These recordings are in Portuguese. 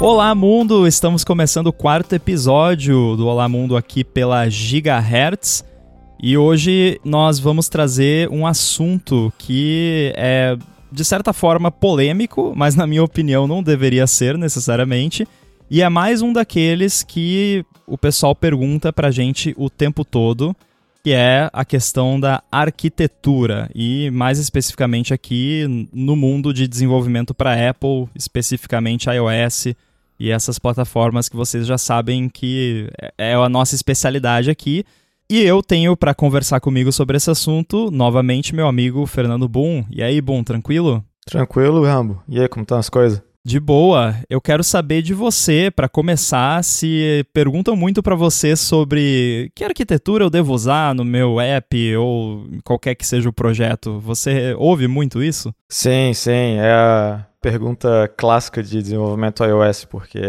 Olá Mundo, estamos começando o quarto episódio do Olá Mundo aqui pela Gigahertz. E hoje nós vamos trazer um assunto que é de certa forma polêmico, mas na minha opinião não deveria ser necessariamente, e é mais um daqueles que o pessoal pergunta pra gente o tempo todo, que é a questão da arquitetura. E mais especificamente aqui no mundo de desenvolvimento para Apple, especificamente iOS e essas plataformas que vocês já sabem que é a nossa especialidade aqui. E eu tenho para conversar comigo sobre esse assunto, novamente, meu amigo Fernando Boom. E aí, Boom, tranquilo? Tranquilo, Rambo. E aí, como estão as coisas? De boa. Eu quero saber de você, para começar, se perguntam muito para você sobre que arquitetura eu devo usar no meu app ou qualquer que seja o projeto. Você ouve muito isso? Sim, sim. É pergunta clássica de desenvolvimento iOS, porque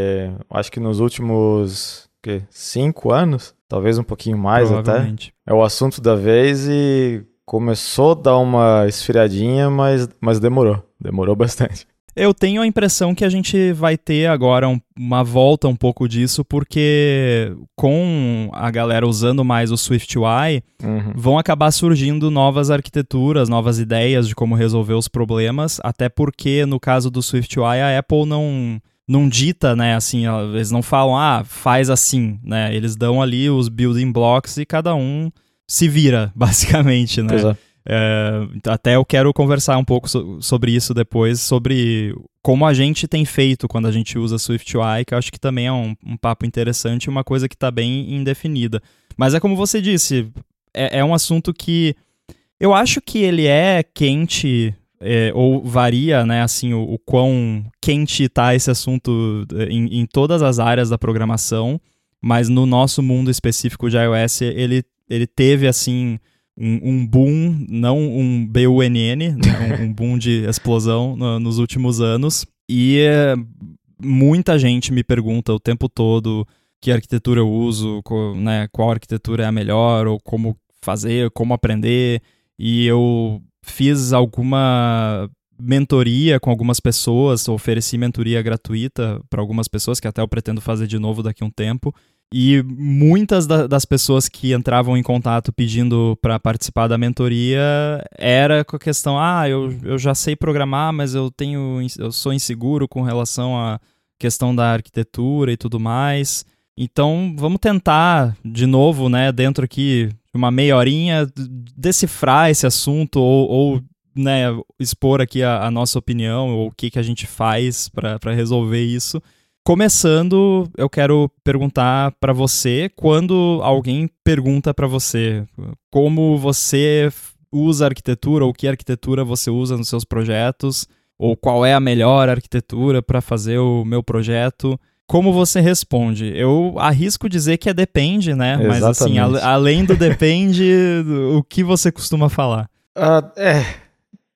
acho que nos últimos que, cinco anos, talvez um pouquinho mais até, é o assunto da vez e começou a dar uma esfriadinha, mas, mas demorou. Demorou bastante. Eu tenho a impressão que a gente vai ter agora um, uma volta um pouco disso, porque com a galera usando mais o SwiftUI, uhum. vão acabar surgindo novas arquiteturas, novas ideias de como resolver os problemas, até porque no caso do SwiftUI a Apple não não dita, né, assim, eles não falam, ah, faz assim, né, eles dão ali os building blocks e cada um se vira, basicamente, né. Exato. É, até eu quero conversar um pouco so sobre isso depois, sobre como a gente tem feito quando a gente usa SwiftUI, que eu acho que também é um, um papo interessante e uma coisa que está bem indefinida. Mas é como você disse, é, é um assunto que eu acho que ele é quente é, ou varia, né, assim, o, o quão quente está esse assunto é, em, em, todas as áreas da programação, mas no nosso mundo específico de iOS, ele, ele teve, assim, um, um boom, não um BUNN, né, um, um boom de explosão no, nos últimos anos. E é, muita gente me pergunta o tempo todo que arquitetura eu uso, qual, né, qual arquitetura é a melhor, ou como fazer, como aprender. E eu fiz alguma mentoria com algumas pessoas, ofereci mentoria gratuita para algumas pessoas, que até eu pretendo fazer de novo daqui a um tempo. E muitas da, das pessoas que entravam em contato pedindo para participar da mentoria era com a questão: ah, eu, eu já sei programar, mas eu tenho eu sou inseguro com relação à questão da arquitetura e tudo mais. Então, vamos tentar de novo, né, dentro aqui uma meia horinha, decifrar esse assunto ou, ou né, expor aqui a, a, nossa opinião ou o que, que a gente faz para resolver isso. Começando, eu quero perguntar para você quando alguém pergunta para você como você usa arquitetura ou que arquitetura você usa nos seus projetos ou qual é a melhor arquitetura para fazer o meu projeto. Como você responde? Eu arrisco dizer que é depende, né? Exatamente. Mas assim, a, além do depende, o que você costuma falar? Uh, é,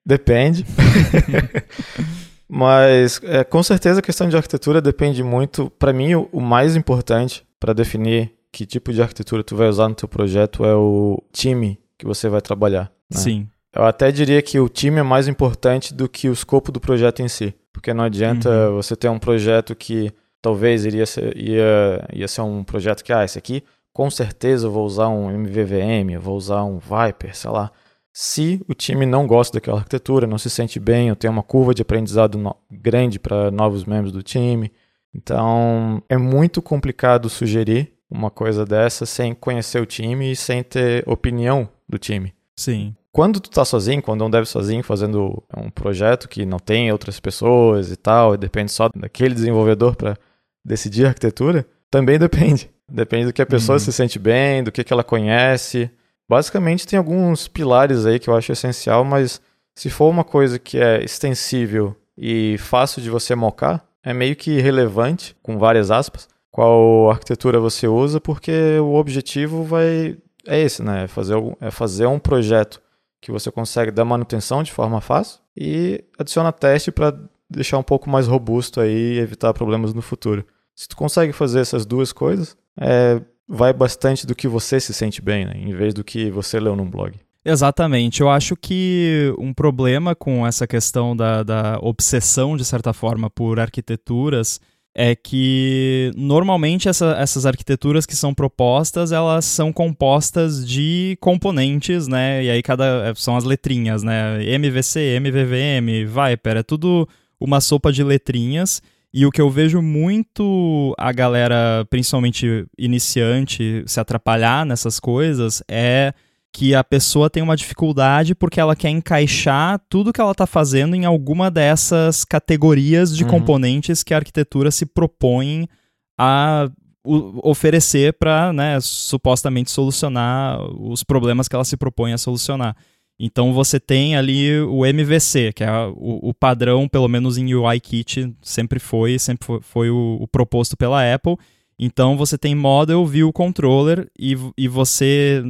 depende. Mas é, com certeza a questão de arquitetura depende muito. Para mim, o, o mais importante para definir que tipo de arquitetura tu vai usar no teu projeto é o time que você vai trabalhar. Né? Sim. Eu até diria que o time é mais importante do que o escopo do projeto em si. Porque não adianta uhum. você ter um projeto que talvez iria ser, ia, ia ser um projeto que, ah, esse aqui com certeza eu vou usar um MVVM, eu vou usar um Viper, sei lá se o time não gosta daquela arquitetura, não se sente bem, ou tem uma curva de aprendizado no grande para novos membros do time. Então, é muito complicado sugerir uma coisa dessa sem conhecer o time e sem ter opinião do time. Sim. Quando tu tá sozinho, quando não deve sozinho fazendo um projeto que não tem outras pessoas e tal, e depende só daquele desenvolvedor para decidir a arquitetura, também depende. Depende do que a pessoa uhum. se sente bem, do que, que ela conhece. Basicamente tem alguns pilares aí que eu acho essencial, mas se for uma coisa que é extensível e fácil de você mocar, é meio que relevante, com várias aspas, qual arquitetura você usa, porque o objetivo vai é esse, né? É fazer, é fazer um projeto que você consegue dar manutenção de forma fácil e adiciona teste para deixar um pouco mais robusto aí e evitar problemas no futuro. Se tu consegue fazer essas duas coisas, é vai bastante do que você se sente bem, né? Em vez do que você leu num blog. Exatamente. Eu acho que um problema com essa questão da, da obsessão, de certa forma, por arquiteturas é que normalmente essa, essas arquiteturas que são propostas, elas são compostas de componentes, né? E aí cada é, são as letrinhas, né? MVC, MVVM, Viper, é tudo uma sopa de letrinhas. E o que eu vejo muito a galera, principalmente iniciante, se atrapalhar nessas coisas é que a pessoa tem uma dificuldade porque ela quer encaixar tudo que ela está fazendo em alguma dessas categorias de uhum. componentes que a arquitetura se propõe a oferecer para, né, supostamente solucionar os problemas que ela se propõe a solucionar. Então você tem ali o MVC, que é o, o padrão, pelo menos em UIKit, sempre foi, sempre foi, foi o, o, proposto pela Apple. Então você tem Model View Controller e, e você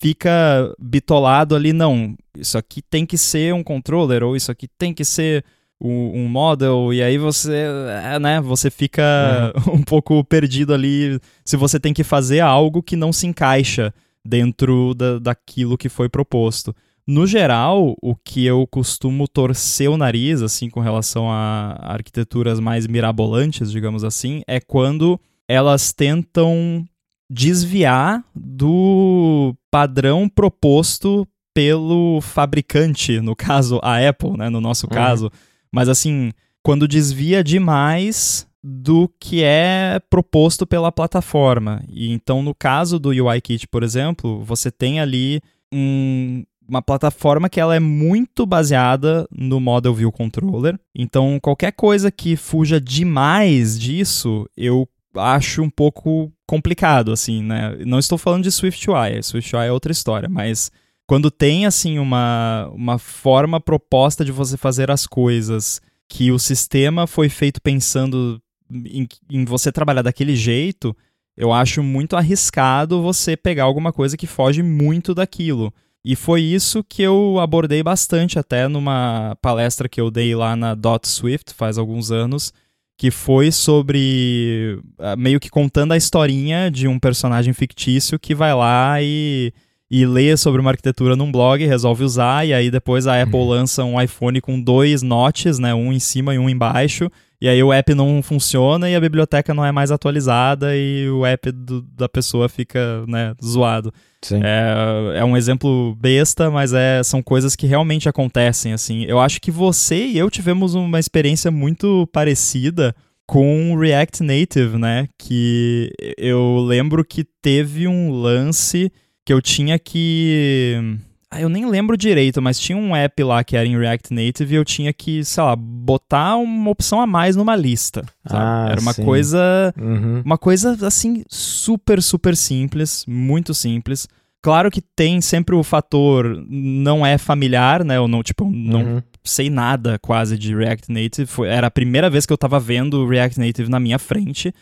fica bitolado ali, não, isso aqui tem que ser um controller, ou isso aqui tem que ser um, um model, e aí você, é, né, você fica uhum. um pouco perdido ali se você tem que fazer algo que não se encaixa dentro da, daquilo que foi proposto. No geral, o que eu costumo torcer o nariz, assim, com relação a arquiteturas mais mirabolantes, digamos assim, é quando elas tentam desviar do padrão proposto pelo fabricante, no caso a Apple, né, no nosso uhum. caso. Mas assim, quando desvia demais do que é proposto pela plataforma. E então, no caso do UIKit, por exemplo, você tem ali um, uma plataforma que ela é muito baseada no Model View Controller. Então, qualquer coisa que fuja demais disso, eu acho um pouco complicado, assim, né? Não estou falando de SwiftUI, SwiftUI é outra história, mas quando tem, assim, uma, uma forma proposta de você fazer as coisas que o sistema foi feito pensando em, em você trabalhar daquele jeito, eu acho muito arriscado você pegar alguma coisa que foge muito daquilo. E foi isso que eu abordei bastante até numa palestra que eu dei lá na Dot Swift faz alguns anos, que foi sobre ah, meio que contando a historinha de um personagem fictício que vai lá e, e lê sobre uma arquitetura num blog, resolve usar, e aí depois a Apple uhum. lança um iPhone com dois notches, né, um em cima e um embaixo, e aí o app não funciona e a biblioteca não é mais atualizada e o app do, da pessoa fica né, zoado. É, é, um exemplo besta, mas é, são coisas que realmente acontecem, assim. Eu acho que você e eu tivemos uma experiência muito parecida com React Native, né? Que eu lembro que teve um lance que eu tinha que eu nem lembro direito, mas tinha um app lá que era em React Native e eu tinha que, sei lá, botar uma opção a mais numa lista. Ah, era uma sim. coisa. Uhum. Uma coisa assim, super, super simples, muito simples. Claro que tem sempre o fator não é familiar, né? Eu não, tipo, não uhum. sei nada quase de React Native. Foi, era a primeira vez que eu tava vendo React Native na minha frente.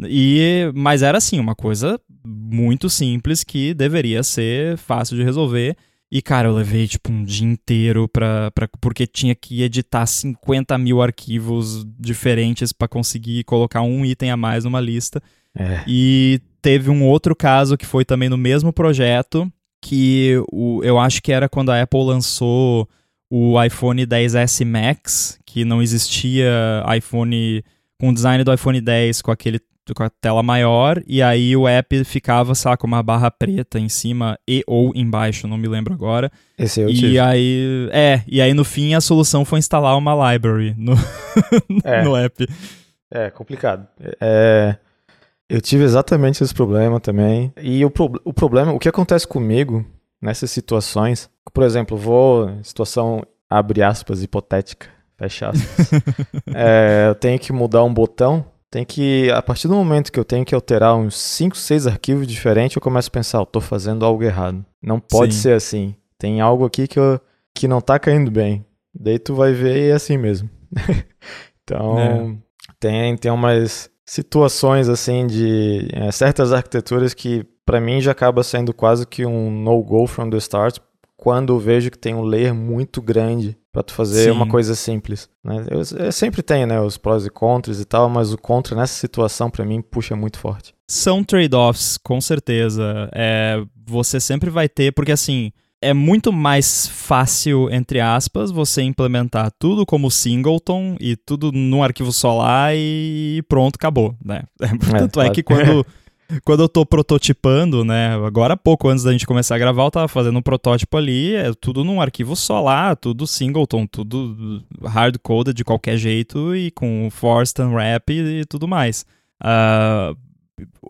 E, mas era assim, uma coisa muito simples que deveria ser fácil de resolver. E, cara, eu levei, tipo, um dia inteiro pra, pra, porque tinha que editar 50 mil arquivos diferentes para conseguir colocar um item a mais numa lista. É. E teve um outro caso que foi também no mesmo projeto, que o, eu acho que era quando a Apple lançou o iPhone 10S Max, que não existia iPhone com o design do iPhone 10 com aquele com a tela maior, e aí o app ficava, sabe, com uma barra preta em cima e ou embaixo, não me lembro agora. Esse eu e tive. aí, é, e aí no fim a solução foi instalar uma library no, é. no app. É, complicado. É, eu tive exatamente esse problema também. E o, pro, o problema, o que acontece comigo nessas situações, por exemplo, vou, situação, abre aspas, hipotética, fecha aspas. é, eu tenho que mudar um botão tem que, a partir do momento que eu tenho que alterar uns 5, 6 arquivos diferentes, eu começo a pensar, eu tô fazendo algo errado. Não pode Sim. ser assim. Tem algo aqui que, eu, que não tá caindo bem. Daí tu vai ver e é assim mesmo. então, é. tem, tem umas situações assim de é, certas arquiteturas que para mim já acaba sendo quase que um no-go from the start quando vejo que tem um layer muito grande para tu fazer Sim. uma coisa simples. Né? Eu, eu, sempre tenho né, os prós e contras e tal, mas o contra nessa situação para mim puxa muito forte. São trade-offs, com certeza. É, você sempre vai ter, porque assim, é muito mais fácil, entre aspas, você implementar tudo como singleton e tudo num arquivo só lá e pronto, acabou, né? Tanto é, é que quando, quando eu tô prototipando, né, agora pouco antes da gente começar a gravar, eu tava fazendo um protótipo ali, é tudo num arquivo só lá, tudo singleton, tudo hard-coded de qualquer jeito e com forced unwrap e tudo mais. Uh,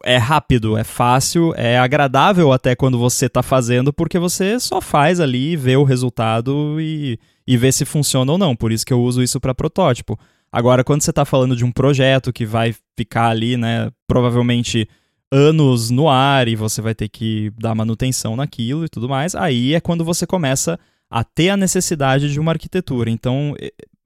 é rápido, é fácil, é agradável até quando você está fazendo, porque você só faz ali, vê o resultado e, e vê se funciona ou não. Por isso que eu uso isso para protótipo. Agora, quando você está falando de um projeto que vai ficar ali, né, provavelmente anos no ar e você vai ter que dar manutenção naquilo e tudo mais, aí é quando você começa a ter a necessidade de uma arquitetura. Então,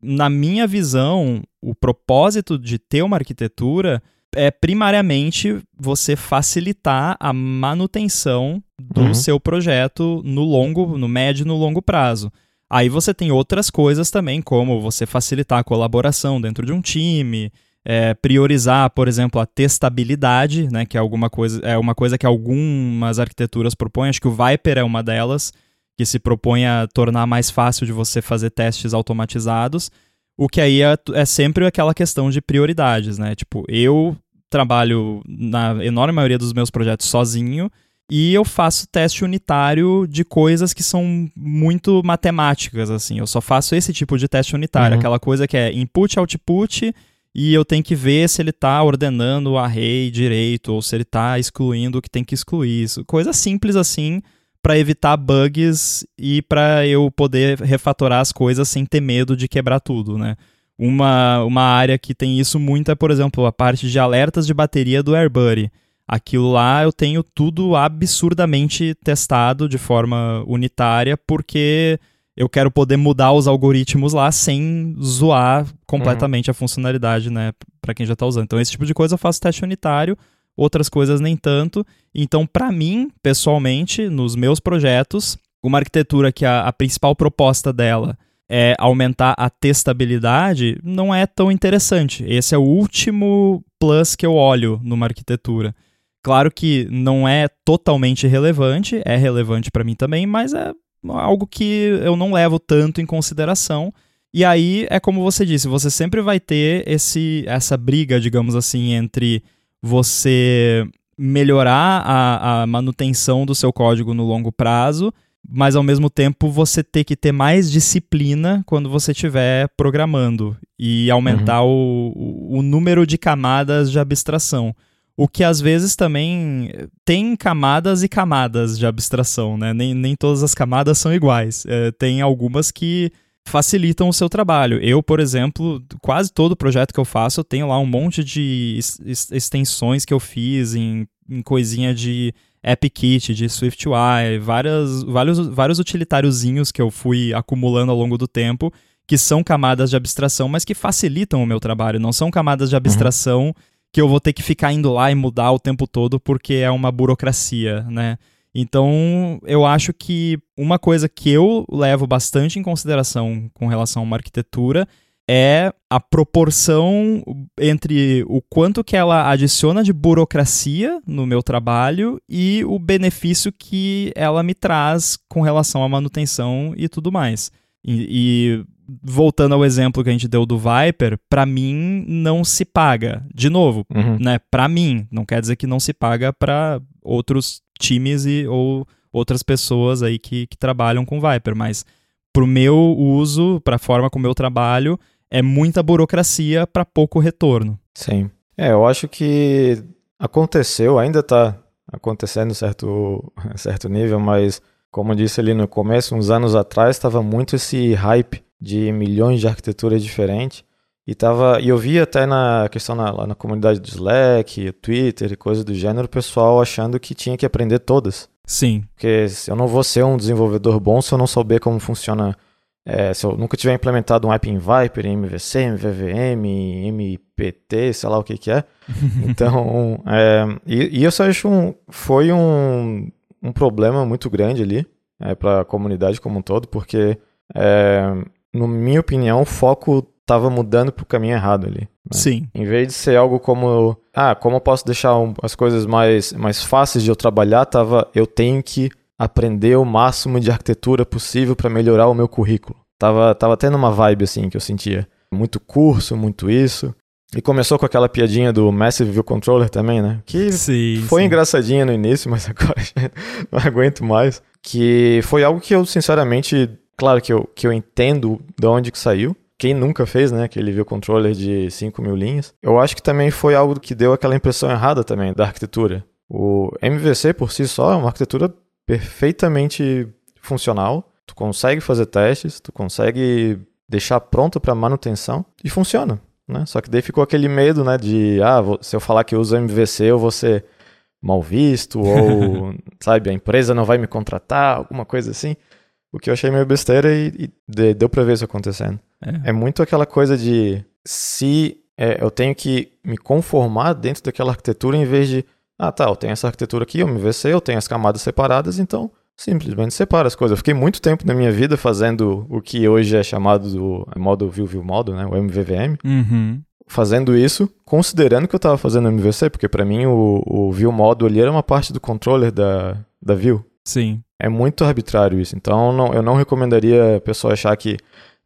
na minha visão, o propósito de ter uma arquitetura é primariamente você facilitar a manutenção do uhum. seu projeto no longo, no médio e no longo prazo. Aí você tem outras coisas também, como você facilitar a colaboração dentro de um time, é, priorizar, por exemplo, a testabilidade, né, que é alguma coisa, é uma coisa que algumas arquiteturas propõem, acho que o Viper é uma delas, que se propõe a tornar mais fácil de você fazer testes automatizados. O que aí é, é sempre aquela questão de prioridades, né? Tipo, eu trabalho na enorme maioria dos meus projetos sozinho e eu faço teste unitário de coisas que são muito matemáticas, assim. Eu só faço esse tipo de teste unitário, uhum. aquela coisa que é input, output, e eu tenho que ver se ele está ordenando o array direito ou se ele está excluindo o que tem que excluir. Isso, coisa simples assim para evitar bugs e para eu poder refatorar as coisas sem ter medo de quebrar tudo, né? Uma, uma área que tem isso muito é, por exemplo, a parte de alertas de bateria do AirBuddy. Aquilo lá eu tenho tudo absurdamente testado de forma unitária, porque eu quero poder mudar os algoritmos lá sem zoar completamente uhum. a funcionalidade, né, para quem já está usando. Então, esse tipo de coisa eu faço teste unitário outras coisas nem tanto. Então, para mim, pessoalmente, nos meus projetos, uma arquitetura que a, a, principal proposta dela é aumentar a testabilidade não é tão interessante. Esse é o último plus que eu olho numa arquitetura. Claro que não é totalmente relevante, é relevante para mim também, mas é algo que eu não levo tanto em consideração. E aí é como você disse, você sempre vai ter esse essa briga, digamos assim, entre você melhorar a, a manutenção do seu código no longo prazo, mas ao mesmo tempo você ter que ter mais disciplina quando você estiver programando e aumentar uhum. o, o número de camadas de abstração. O que às vezes também tem camadas e camadas de abstração, né? Nem, nem todas as camadas são iguais. É, tem algumas que facilitam o seu trabalho. Eu, por exemplo, quase todo projeto que eu faço, eu tenho lá um monte de extensões que eu fiz em, em coisinha de AppKit, de SwiftUI, várias, vários, vários utilitáriozinhos que eu fui acumulando ao longo do tempo, que são camadas de abstração, mas que facilitam o meu trabalho. Não são camadas de uhum. abstração uhum. Que eu vou ter que ficar indo lá e mudar o tempo todo porque é uma burocracia, né? Então, eu acho que uma coisa que eu levo bastante em consideração com relação a uma arquitetura é a proporção entre o quanto que ela adiciona de burocracia no meu trabalho e o benefício que ela me traz com relação à manutenção e tudo mais. E, e voltando ao exemplo que a gente deu do Viper, para mim não se paga. De novo, uhum. né? Para mim, não quer dizer que não se paga para outros times e, ou outras pessoas aí que, que trabalham com Viper, mas pro meu uso, pra forma como eu trabalho, é muita burocracia para pouco retorno. Sim. É, eu acho que aconteceu, ainda tá acontecendo certo certo nível, mas como eu disse ali no começo, uns anos atrás, estava muito esse hype de milhões de arquiteturas diferentes. E, tava, e eu vi até na questão na, lá na comunidade do Slack, Twitter e coisas do gênero, o pessoal achando que tinha que aprender todas. Sim. Porque eu não vou ser um desenvolvedor bom se eu não souber como funciona. É, se eu nunca tiver implementado um app em Viper, em MVC, MVVM, MPT, sei lá o que que é. então, é, e, e eu só acho um, foi um, um problema muito grande ali é, para a comunidade como um todo, porque, é, na minha opinião, o foco estava mudando para o caminho errado ali. Né? Sim. Em vez de ser algo como, ah, como eu posso deixar um, as coisas mais, mais fáceis de eu trabalhar, tava, eu tenho que aprender o máximo de arquitetura possível para melhorar o meu currículo. Tava, tava tendo uma vibe assim que eu sentia. Muito curso, muito isso. E começou com aquela piadinha do Massive View Controller também, né? Que sim, foi sim. engraçadinha no início, mas agora não aguento mais. Que foi algo que eu, sinceramente, claro que eu, que eu entendo de onde que saiu. Quem nunca fez, né? Aquele view controller de 5 mil linhas. Eu acho que também foi algo que deu aquela impressão errada também da arquitetura. O MVC por si só é uma arquitetura perfeitamente funcional. Tu consegue fazer testes, tu consegue deixar pronto para manutenção e funciona. Né? Só que daí ficou aquele medo né, de, ah, se eu falar que eu uso MVC, eu vou ser mal visto, ou, sabe, a empresa não vai me contratar, alguma coisa assim. O que eu achei meio besteira e, e deu pra ver isso acontecendo. É. é muito aquela coisa de se é, eu tenho que me conformar dentro daquela arquitetura em vez de, ah tá, eu tenho essa arquitetura aqui, eu MVC, eu tenho as camadas separadas, então simplesmente separa as coisas. Eu fiquei muito tempo na minha vida fazendo o que hoje é chamado do é modo view view model, né, o MVVM. Uhum. Fazendo isso, considerando que eu estava fazendo MVC, porque para mim o, o view model ali era uma parte do controller da, da view. Sim. É muito arbitrário isso. Então não, eu não recomendaria a pessoa achar que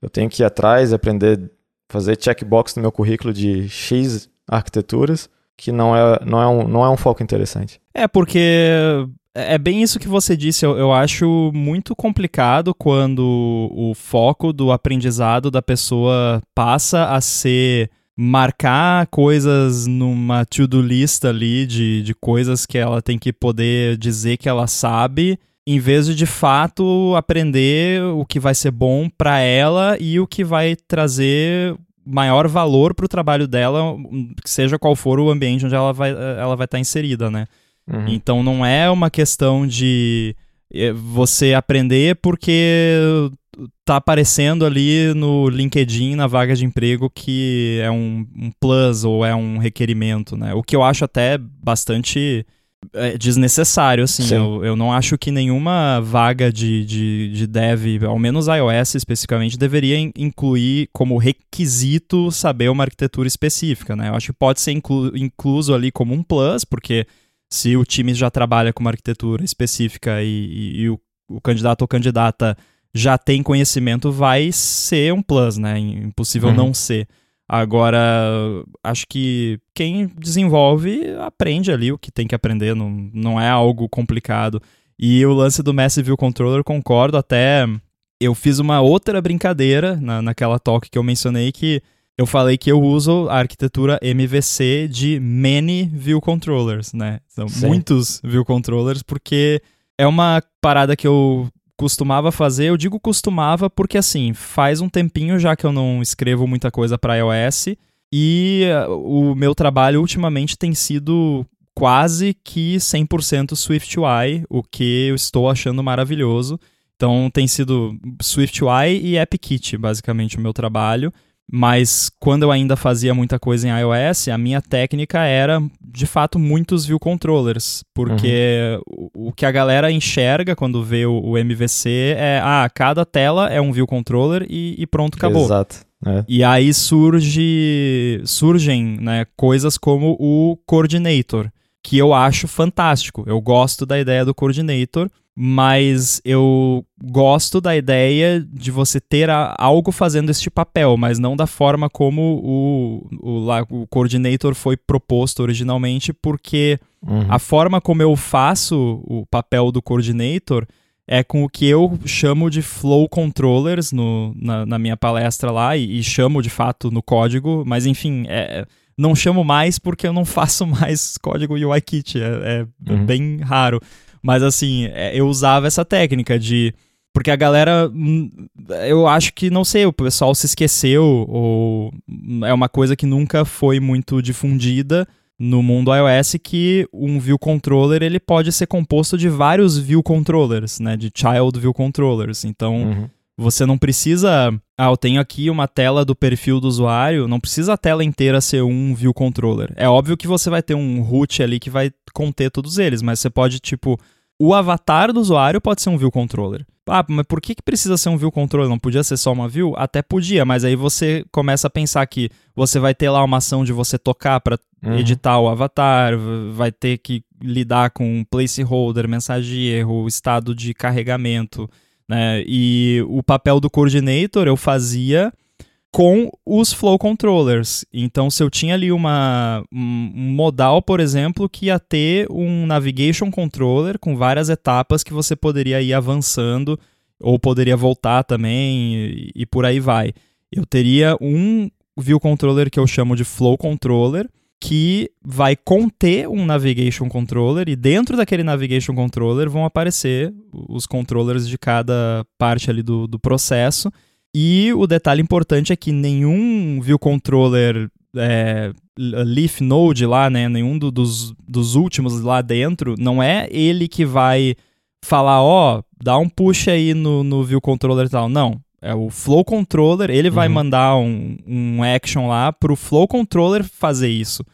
eu tenho que ir atrás e aprender fazer checkbox no meu currículo de X arquiteturas, que não é, não é, um, não é um foco interessante. É, porque é bem isso que você disse. Eu, eu, acho muito complicado quando o foco do aprendizado da pessoa passa a ser marcar coisas numa to-do list ali de, de coisas que ela tem que poder dizer que ela sabe, em vez de de fato aprender o que vai ser bom para ela e o que vai trazer maior valor para o trabalho dela, seja qual for o ambiente onde ela vai ela vai estar tá inserida, né? Uhum. Então não é uma questão de eh, você aprender porque tá aparecendo ali no LinkedIn, na vaga de emprego, que é um, um plus ou é um requerimento, né? O que eu acho até bastante é, desnecessário, assim. Eu, eu não acho que nenhuma vaga de, de, de dev, ao menos iOS especificamente, deveria incluir como requisito saber uma arquitetura específica, né? Eu acho que pode ser inclu incluso ali como um plus, porque se o time já trabalha com uma arquitetura específica e, e, e o, o, candidato ou candidata já tem conhecimento, vai ser um plus, né? Impossível uhum. não ser. Agora, acho que quem desenvolve aprende ali o que tem que aprender, não, não é algo complicado. E o lance do Massive View Controller, concordo, até eu fiz uma outra brincadeira na, naquela talk que eu mencionei que eu falei que eu uso a arquitetura MVC de many view controllers, né? São Sim. muitos view controllers, porque é uma parada que eu costumava fazer. Eu digo costumava porque, assim, faz um tempinho já que eu não escrevo muita coisa para iOS e uh, o meu trabalho ultimamente tem sido quase que 100% SwiftUI, o que eu estou achando maravilhoso. Então tem sido SwiftUI e AppKit, basicamente, o meu trabalho. Mas quando eu ainda fazia muita coisa em iOS, a minha técnica era, de fato, muitos view controllers. Porque uhum. o, o, que a galera enxerga quando vê o, o, MVC é, ah, cada tela é um view controller e, e pronto, acabou. Exato. É. E aí surge, surgem né, coisas como o Coordinator, que eu acho fantástico. Eu gosto da ideia do Coordinator, mas eu gosto da ideia de você ter a, algo fazendo este papel, mas não da forma como o, o, lá, o coordinator foi proposto originalmente, porque uhum. a forma como eu faço o papel do coordinator é com o que eu chamo de flow controllers no, na, na minha palestra lá, e, e, chamo de fato no código, mas enfim, é, não chamo mais porque eu não faço mais código UIKit, é, é uhum. bem raro. Mas assim, é, eu usava essa técnica de. Porque a galera. Hum, eu acho que, não sei, o pessoal se esqueceu, ou é uma coisa que nunca foi muito difundida no mundo iOS que um view controller ele pode ser composto de vários view controllers, né, de child view controllers. Então, uhum. você não precisa, ah, eu tenho aqui uma tela do perfil do usuário, não precisa a tela inteira ser um view controller. É óbvio que você vai ter um root ali que vai conter todos eles, mas você pode tipo o avatar do usuário pode ser um view controller. Ah, mas por que, que precisa ser um view controller? Não podia ser só uma view? Até podia, mas aí você começa a pensar que você vai ter lá uma ação de você tocar para uhum. editar o avatar, vai ter que lidar com placeholder, mensagem de erro, estado de carregamento, né? E o papel do coordinator eu fazia com os flow controllers. Então, se eu tinha ali uma, um modal, por exemplo, que ia ter um navigation controller com várias etapas que você poderia ir avançando ou poderia voltar também e, e por aí vai. Eu teria um view controller que eu chamo de flow controller que vai conter um navigation controller e dentro daquele navigation controller vão aparecer os controllers de cada parte ali do, do processo e o detalhe importante é que nenhum view controller é, Leaf Node lá, né, nenhum do, dos, dos últimos lá dentro, não é ele que vai falar, ó, oh, dá um push aí no, no view controller e tal. Não, é o flow controller, ele uhum. vai mandar um, um action lá pro flow controller fazer isso.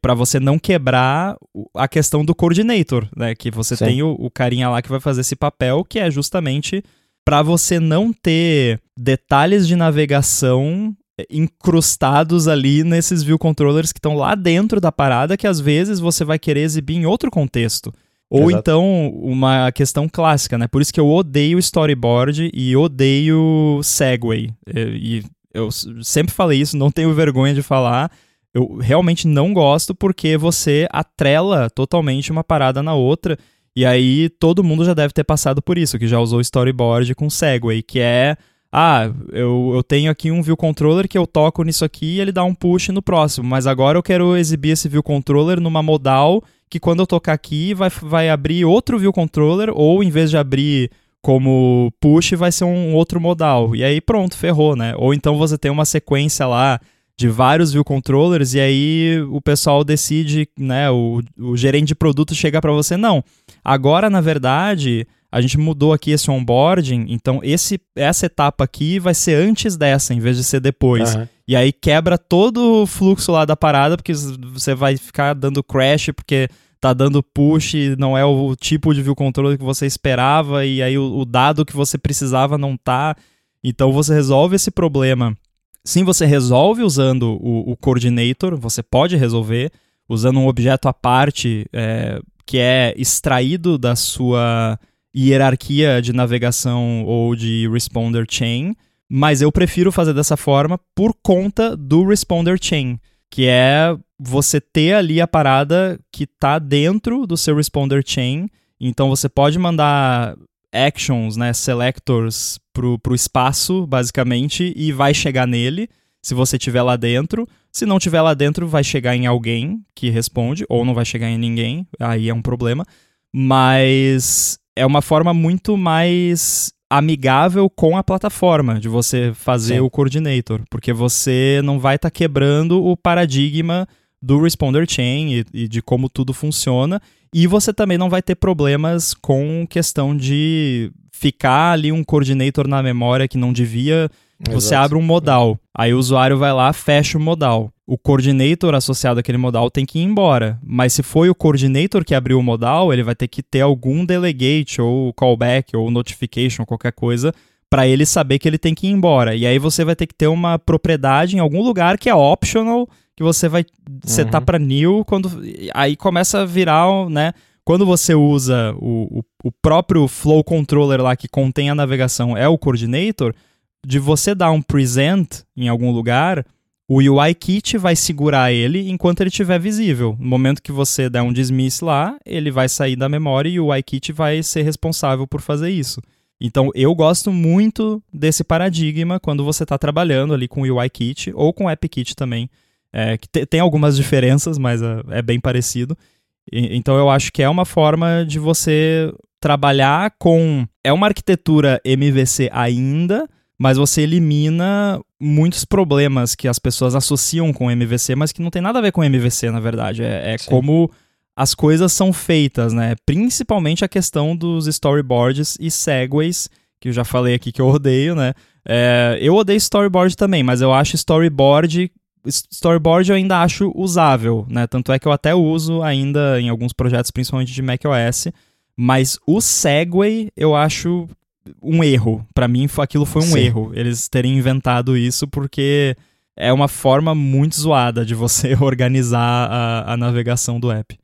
Para você não quebrar a questão do coordinator, né? Que você Sim. tem o, o carinha lá que vai fazer esse papel, que é justamente para você não ter detalhes de navegação é, incrustados ali nesses view controllers que estão lá dentro da parada que às vezes você vai querer exibir em outro contexto. Ou Exato. então uma questão clássica, né? Por isso que eu odeio storyboard e odeio Segway. É, e eu sempre falei isso, não tenho vergonha de falar. Eu realmente não gosto porque você atrela totalmente uma parada na outra. E aí todo mundo já deve ter passado por isso, que já usou storyboard com Segway, que é ah, eu, eu tenho aqui um view controller que eu toco nisso aqui e ele dá um push no próximo, mas agora eu quero exibir esse view controller numa modal que quando eu tocar aqui vai, vai abrir outro view controller ou em vez de abrir como push vai ser um outro modal. E aí pronto, ferrou, né? Ou então você tem uma sequência lá de vários view controllers e aí o pessoal decide, né, o, o gerente de produto chega para você, não, agora na verdade a gente mudou aqui esse onboarding, então esse, essa etapa aqui vai ser antes dessa, em vez de ser depois. Uhum. E aí quebra todo o fluxo lá da parada, porque você vai ficar dando crash, porque tá dando push, não é o tipo de view controller que você esperava, e aí o, o dado que você precisava não tá. Então você resolve esse problema Sim, você resolve usando o, o coordinator, você pode resolver usando um objeto à parte é, que é extraído da sua hierarquia de navegação ou de responder chain, mas eu prefiro fazer dessa forma por conta do responder chain, que é você ter ali a parada que está dentro do seu responder chain. Então você pode mandar actions, né, selectors pro, pro espaço, basicamente, e vai chegar nele, se você tiver lá dentro. Se não tiver lá dentro, vai chegar em alguém que responde, ou não vai chegar em ninguém, aí é um problema. Mas é uma forma muito mais amigável com a plataforma de você fazer Sim. o coordinator, porque você não vai estar tá quebrando o paradigma do responder chain e, e, de como tudo funciona e você também não vai ter problemas com questão de ficar ali um coordinator na memória que não devia. Você Exato. abre um modal, aí o usuário vai lá, fecha o modal. O coordinator associado àquele modal tem que ir embora. Mas se foi o coordinator que abriu o modal, ele vai ter que ter algum delegate, ou callback, ou notification, qualquer coisa, para ele saber que ele tem que ir embora. E aí você vai ter que ter uma propriedade em algum lugar que é optional que você vai setar uhum. para new quando aí começa a virar, né? Quando você usa o, o, o, próprio flow controller lá que contém a navegação é o coordinator, de você dar um present em algum lugar, o UI kit vai segurar ele enquanto ele estiver visível. No momento que você der um dismiss lá, ele vai sair da memória e o UI kit vai ser responsável por fazer isso. Então eu gosto muito desse paradigma quando você está trabalhando ali com o UI kit ou com o App Kit também é, que tem algumas diferenças, mas é, é bem parecido. Então eu acho que é uma forma de você trabalhar com. É uma arquitetura MVC ainda, mas você elimina muitos problemas que as pessoas associam com MVC, mas que não tem nada a ver com MVC, na verdade. É, é como as coisas são feitas, né? Principalmente a questão dos storyboards e segways, que eu já falei aqui que eu odeio, né? É, eu odeio storyboard também, mas eu acho storyboard storyboard eu ainda acho usável, né? Tanto é que eu até uso ainda em alguns projetos, principalmente de macOS, Mas o Segway, eu acho um erro. Para mim, aquilo foi um Sim. erro, eles terem inventado isso, porque é uma forma muito zoada de você organizar a, a navegação do app.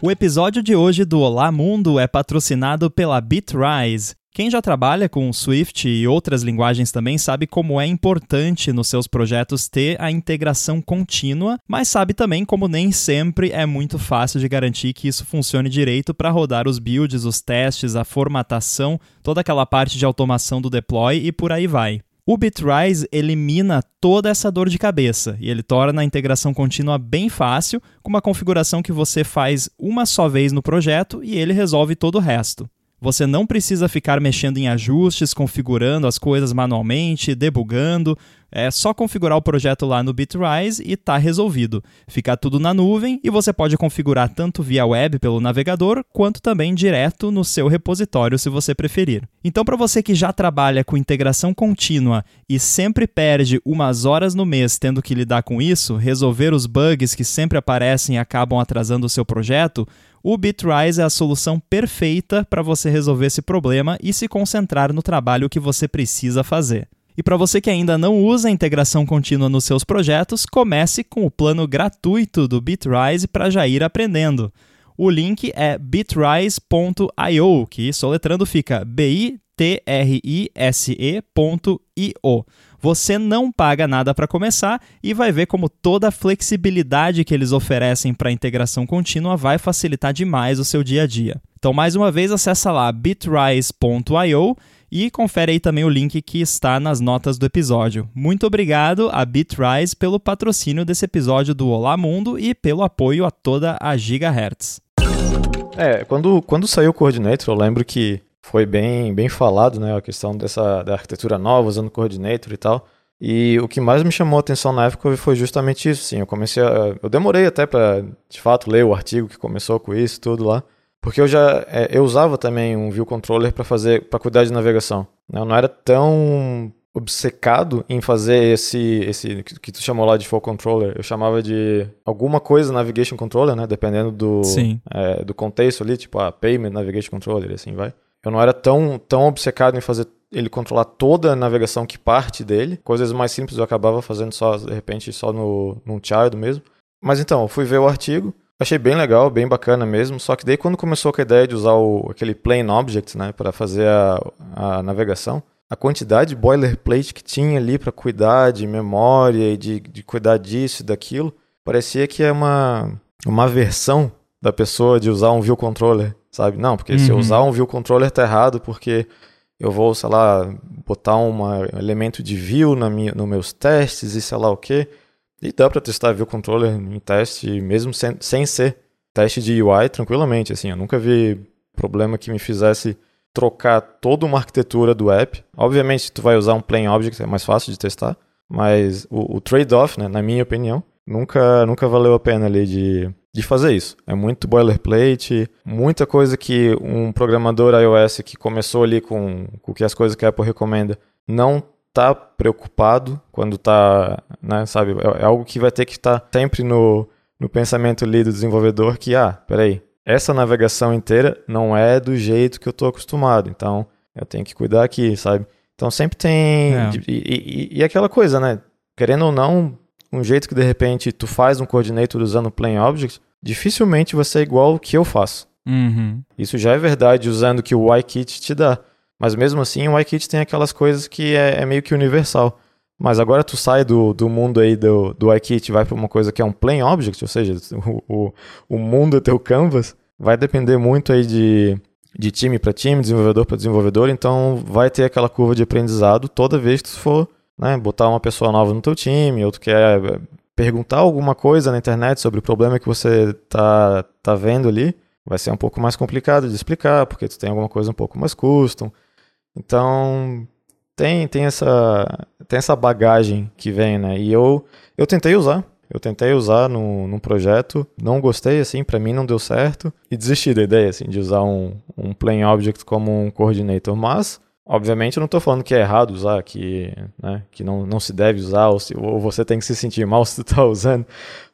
O episódio de hoje do Olá Mundo é patrocinado pela Bitrise. Quem já trabalha com Swift e outras linguagens também sabe como é importante nos seus projetos ter a integração contínua, mas sabe também como nem sempre é muito fácil de garantir que isso funcione direito para rodar os builds, os testes, a formatação, toda aquela parte de automação do deploy e por aí vai. O Bitrise elimina toda essa dor de cabeça e ele torna a integração contínua bem fácil, com uma configuração que você faz uma só vez no projeto e ele resolve todo o resto. Você não precisa ficar mexendo em ajustes, configurando as coisas manualmente, debugando. É só configurar o projeto lá no Bitrise e tá resolvido. Fica tudo na nuvem e você pode configurar tanto via web pelo navegador, quanto também direto no seu repositório se você preferir. Então, para você que já trabalha com integração contínua e sempre perde umas horas no mês tendo que lidar com isso, resolver os bugs que sempre aparecem e acabam atrasando o seu projeto, o Bitrise é a solução perfeita para você resolver esse problema e se concentrar no trabalho que você precisa fazer. E para você que ainda não usa a integração contínua nos seus projetos, comece com o plano gratuito do Bitrise para já ir aprendendo. O link é bitrise.io, que soletrando fica B-I-T-R-I-S-E.io. Você não paga nada para começar e vai ver como toda a flexibilidade que eles oferecem para a integração contínua vai facilitar demais o seu dia a dia. Então, mais uma vez, acessa lá bitrise.io e confere aí também o link que está nas notas do episódio. Muito obrigado a Bitrise pelo patrocínio desse episódio do Olá Mundo e pelo apoio a toda a Gigahertz. É, quando, quando saiu o Coordinator, eu lembro que foi bem, bem falado, né, a questão dessa da arquitetura nova, usando coordinator e tal. E o que mais me chamou a atenção na época foi justamente isso, sim. Eu comecei a, eu demorei até para de fato ler o artigo que começou com isso tudo lá, porque eu já é, eu usava também um view controller para fazer para cuidar de navegação. Né? Eu não era tão obcecado em fazer esse esse que tu chamou lá de flow controller, eu chamava de alguma coisa navigation controller, né, dependendo do é, do contexto ali, tipo a ah, payment navigation controller, assim vai. Eu não era tão, tão obcecado em fazer ele controlar toda a navegação que parte dele. Coisas mais simples eu acabava fazendo só, de repente, só no, no child mesmo. Mas então, eu fui ver o artigo, achei bem legal, bem bacana mesmo. Só que daí quando começou com a ideia de usar o, aquele plain object, né, para fazer a, a navegação, a quantidade de boilerplate que tinha ali para cuidar de memória e de, de cuidar disso e daquilo, parecia que é uma, uma versão da pessoa de usar um view controller sabe? Não, porque uhum. se eu uhum. usar um view controller tá errado porque eu vou, sei lá, botar um elemento de view na minha, nos meus testes e sei lá o que. E dá para testar view controller em teste, mesmo sem, sem ser teste de UI, tranquilamente. Assim, eu nunca vi problema que me fizesse trocar toda uma arquitetura do app. Obviamente, se tu vai usar um plain object, é mais fácil de testar. Mas o, o trade-off, né, na minha opinião, nunca, nunca valeu a pena ali de de fazer isso. É muito boilerplate, muita coisa que um programador iOS que começou ali com, com que as coisas que a Apple recomenda não tá preocupado quando tá, né, sabe, é, é algo que vai ter que estar tá sempre no, no pensamento ali do desenvolvedor que, ah, peraí, essa navegação inteira não é do jeito que eu estou acostumado, então eu tenho que cuidar aqui, sabe? Então sempre tem. É. E, e, e, aquela coisa, né? Querendo ou não, um jeito que de repente tu faz um coordinator usando plain object, dificilmente vai ser igual o que eu faço. Uhum. Isso já é verdade usando o que o YKit te dá. Mas mesmo assim, o YKit tem aquelas coisas que é, é, meio que universal. Mas agora tu sai do, do mundo aí do, do YKit e vai para uma coisa que é um plain object, ou seja, o, o, o mundo é teu canvas, vai depender muito aí de, de time para time, desenvolvedor para desenvolvedor, então vai ter aquela curva de aprendizado toda vez que tu for né, botar uma pessoa nova no teu time, ou tu quer eh, perguntar alguma coisa na internet sobre o problema que você tá, tá vendo ali, vai ser um pouco mais complicado de explicar, porque tu tem alguma coisa um pouco mais custom. Então, tem, tem, essa, tem essa bagagem que vem, né? E eu, eu tentei usar. Eu tentei usar no, num projeto, não gostei, assim, para mim não deu certo, e desisti da ideia, assim, de usar um, um plain object como um coordinator, mas Obviamente eu não estou falando que é errado usar, que, né, que não, não se deve usar, ou, se, ou você tem que se sentir mal se está usando,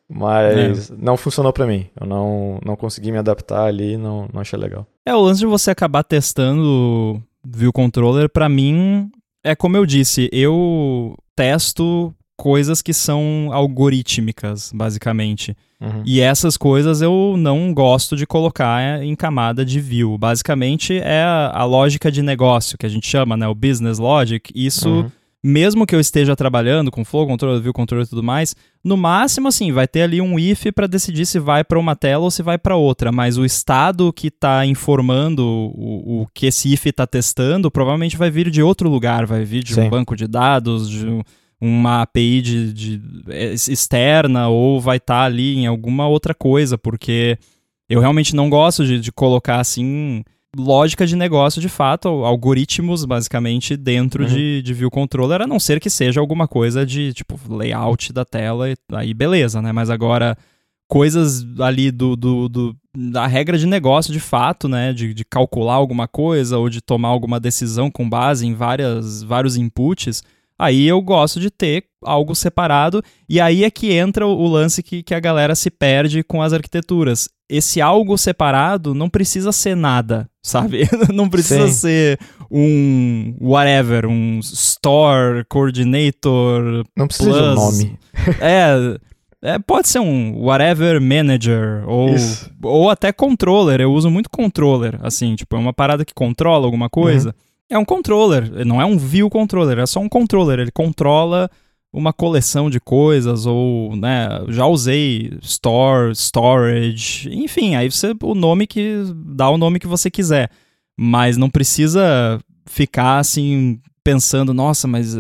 Mas é. não funcionou para mim. Eu não, não consegui me adaptar ali, não, não achei legal. É, o lance de você acabar testando View Controller, para mim, é como eu disse, eu testo coisas que são algorítmicas, basicamente. Uhum. E essas coisas eu não gosto de colocar em camada de view. Basicamente é a, a lógica de negócio que a gente chama, né? O business logic. Isso, uhum. mesmo que eu esteja trabalhando com flow control, view control e tudo mais, no máximo, assim, vai ter ali um if para decidir se vai para uma tela ou se vai para outra. Mas o estado que está informando o, o, que esse if está testando provavelmente vai vir de outro lugar, vai vir de Sim. um banco de dados, de um uma API de, de é, externa ou vai estar tá ali em alguma outra coisa, porque eu realmente não gosto de, de, colocar assim lógica de negócio de fato, algoritmos basicamente dentro uhum. de, de view controller, a não ser que seja alguma coisa de tipo layout da tela, aí beleza, né? Mas agora coisas ali do, do, do, da regra de negócio de fato, né? De, de calcular alguma coisa ou de tomar alguma decisão com base em várias, vários inputs Aí eu gosto de ter algo separado, e aí é que entra o lance que, que a galera se perde com as arquiteturas. Esse algo separado não precisa ser nada, sabe? não precisa Sim. ser um whatever, um store coordinator. Não precisa plus. de um nome. é. É, pode ser um whatever manager ou, ou até controller. Eu uso muito controller, assim, tipo, é uma parada que controla alguma coisa. Uhum é um controller, não é um view controller, é só um controller. Ele controla uma coleção de coisas ou, né, já usei store, storage, enfim, aí você o nome que dá o nome que você quiser, mas não precisa ficar assim pensando, nossa, mas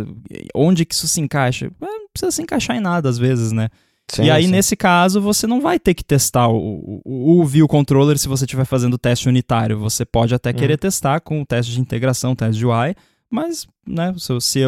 onde que isso se encaixa? Não precisa se encaixar em nada às vezes, né? Sim, e aí, sim. nesse caso, você não vai ter que testar o, o, o View Controller se você estiver fazendo teste unitário. Você pode até querer uhum. testar com o teste de integração, teste de UI, mas né, se, se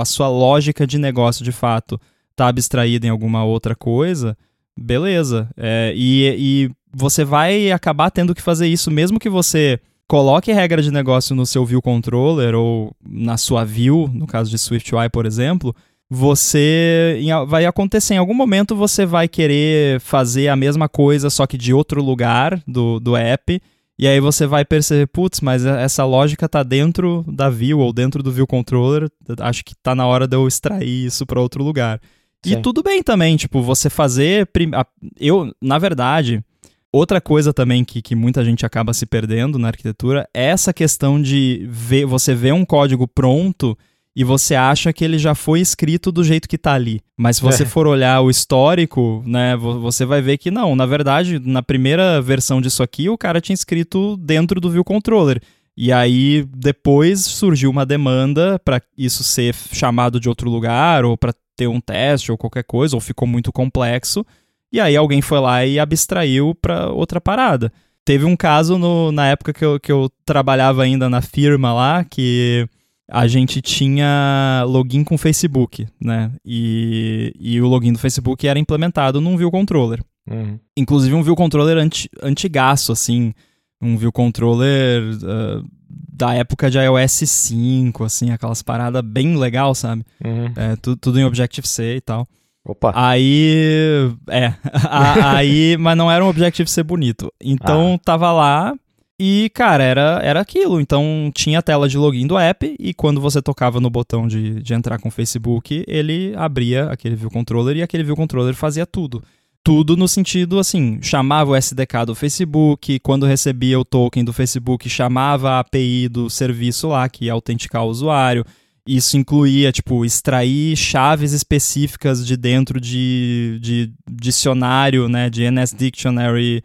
a sua lógica de negócio de fato está abstraída em alguma outra coisa, beleza. É, e, e você vai acabar tendo que fazer isso mesmo que você coloque regra de negócio no seu View Controller ou na sua View, no caso de SwiftUI, por exemplo, você vai acontecer em algum momento você vai querer fazer a mesma coisa só que de outro lugar do, do app e aí você vai perceber putz mas essa lógica tá dentro da view ou dentro do view controller acho que tá na hora de eu extrair isso para outro lugar Sim. e tudo bem também tipo você fazer eu na verdade Outra coisa também que, que muita gente acaba se perdendo na arquitetura é essa questão de ver, você ver um código pronto e você acha que ele já foi escrito do jeito que está ali. Mas se você é. for olhar o histórico, né, você vai ver que não, na verdade, na primeira versão disso aqui, o cara tinha escrito dentro do view controller. E aí depois surgiu uma demanda para isso ser chamado de outro lugar ou para ter um teste ou qualquer coisa, ou ficou muito complexo. E aí alguém foi lá e abstraiu para outra parada. Teve um caso no, na época que eu, que eu trabalhava ainda na firma lá, que a gente tinha login com Facebook, né? E, e o login do Facebook era implementado num View Controller. Uhum. Inclusive um View Controller anti, antigaço, assim. Um View Controller uh, da época de iOS 5, assim, aquelas paradas bem legal, sabe? Uhum. É, tudo, tudo em Objective-C e tal. Opa. Aí, é, aí, mas não era um Objective-C bonito. Então ah. tava lá, e, cara, era, era aquilo. Então, tinha a tela de login do app e quando você tocava no botão de, de entrar com o Facebook, ele abria aquele view controller e aquele view controller fazia tudo. Tudo no sentido, assim, chamava o SDK do Facebook, quando recebia o token do Facebook, chamava a API do serviço lá, que ia autenticar o usuário. Isso incluía, tipo, extrair chaves específicas de dentro de, de dicionário, né, de NS Dictionary,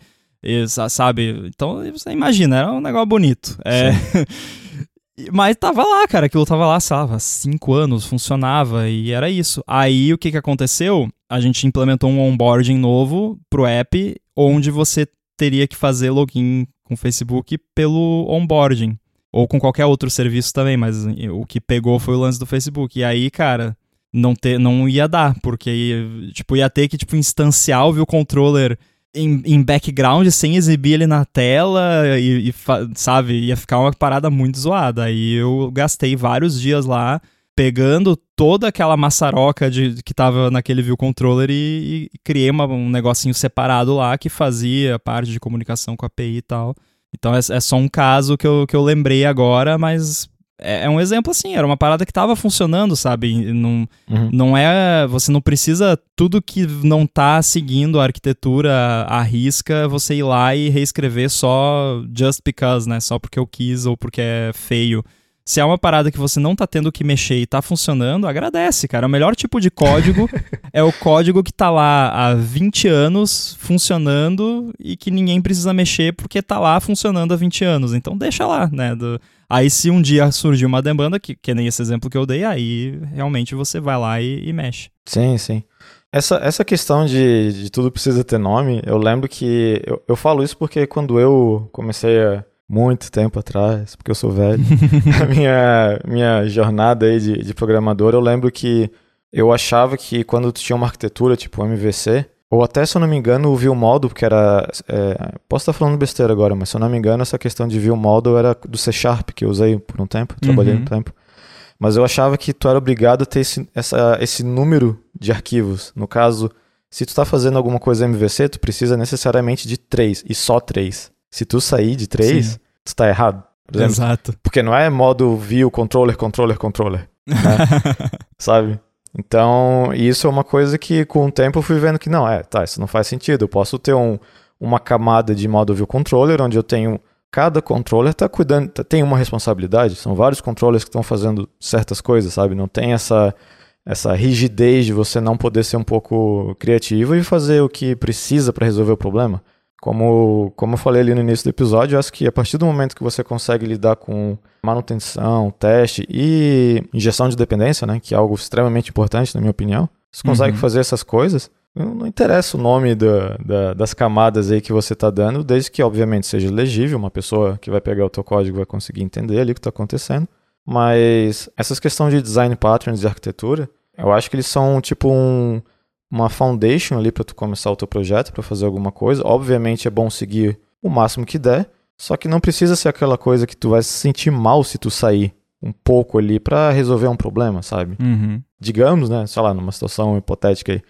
sabe? Então, você imagina, era um negócio bonito. É... Mas tava lá, cara, aquilo tava lá, sabe, há cinco anos, funcionava e era isso. Aí o que que aconteceu? A gente implementou um onboarding novo pro app, onde você teria que fazer login com o Facebook pelo onboarding. Ou com qualquer outro serviço também, mas o que pegou foi o lance do Facebook. E aí, cara, não, ter, não ia dar, porque tipo, ia ter que tipo, instanciar o controller em, em, background sem exibir ele na tela e, e, sabe, ia ficar uma parada muito zoada. Aí eu gastei vários dias lá pegando toda aquela maçaroca de, que tava naquele view controller e, e criei uma, um negocinho separado lá que fazia parte de comunicação com a API e tal. Então é, é só um caso que eu, que eu lembrei agora, mas é, é um exemplo assim, era uma parada que estava funcionando, sabe? Não, uhum. não é. Você não precisa. Tudo que não tá seguindo a arquitetura à risca, você ir lá e reescrever só just because, né? Só porque eu quis ou porque é feio. Se é uma parada que você não tá tendo que mexer e tá funcionando, agradece, cara. O melhor tipo de código é o código que tá lá há 20 anos funcionando e que ninguém precisa mexer porque tá lá funcionando há 20 anos. Então deixa lá, né? Do... Aí se um dia surgir uma demanda, que, que nem esse exemplo que eu dei, aí realmente você vai lá e, e mexe. Sim, sim. Essa, essa questão de, de tudo precisa ter nome, eu lembro que. Eu, eu falo isso porque quando eu comecei a muito tempo atrás, porque eu sou velho, a minha, minha jornada aí de, de programador, eu lembro que eu achava que quando tu tinha uma arquitetura tipo MVC, ou até, se eu não me engano, o view model, porque era. É, posso estar falando besteira agora, mas se eu não me engano, essa questão de view model era do C Sharp, que eu usei por um tempo, trabalhei uhum. um tempo. Mas eu achava que tu era obrigado a ter esse, essa, esse número de arquivos. No caso, se tu está fazendo alguma coisa MVC, tu precisa necessariamente de três, e só três. Se tu sair de três, Sim. Tu tá errado. Exemplo, Exato. Porque não é modo view, controller, controller, controller. Né? Sabe? Então, isso é uma coisa que com o tempo eu fui vendo que não, é, tá, isso não faz sentido. Eu posso ter um, uma camada de modo view controller onde eu tenho cada controller está cuidando, tá, tem uma responsabilidade. São vários controllers que estão fazendo certas coisas, sabe? Não tem essa essa rigidez de você não poder ser um pouco criativo e fazer o que precisa para resolver o problema. Como, como eu falei ali no início do episódio, eu acho que a partir do momento que você consegue lidar com manutenção, teste e injeção de dependência, né, que é algo extremamente importante, na minha opinião, você consegue uhum. fazer essas coisas, não interessa o nome da, da, das camadas aí que você está dando, desde que, obviamente, seja legível, uma pessoa que vai pegar o teu código vai conseguir entender ali o que está acontecendo. Mas essas questões de design patterns e arquitetura, eu acho que eles são tipo um, uma foundation ali para tu começar o teu projeto, para fazer alguma coisa. Obviamente é bom seguir o máximo que der, só que não precisa ser aquela coisa que tu vai se sentir mal se tu sair um pouco ali para resolver um problema, sabe? Uhum. Digamos, né, sei lá, numa situação hipotética aí,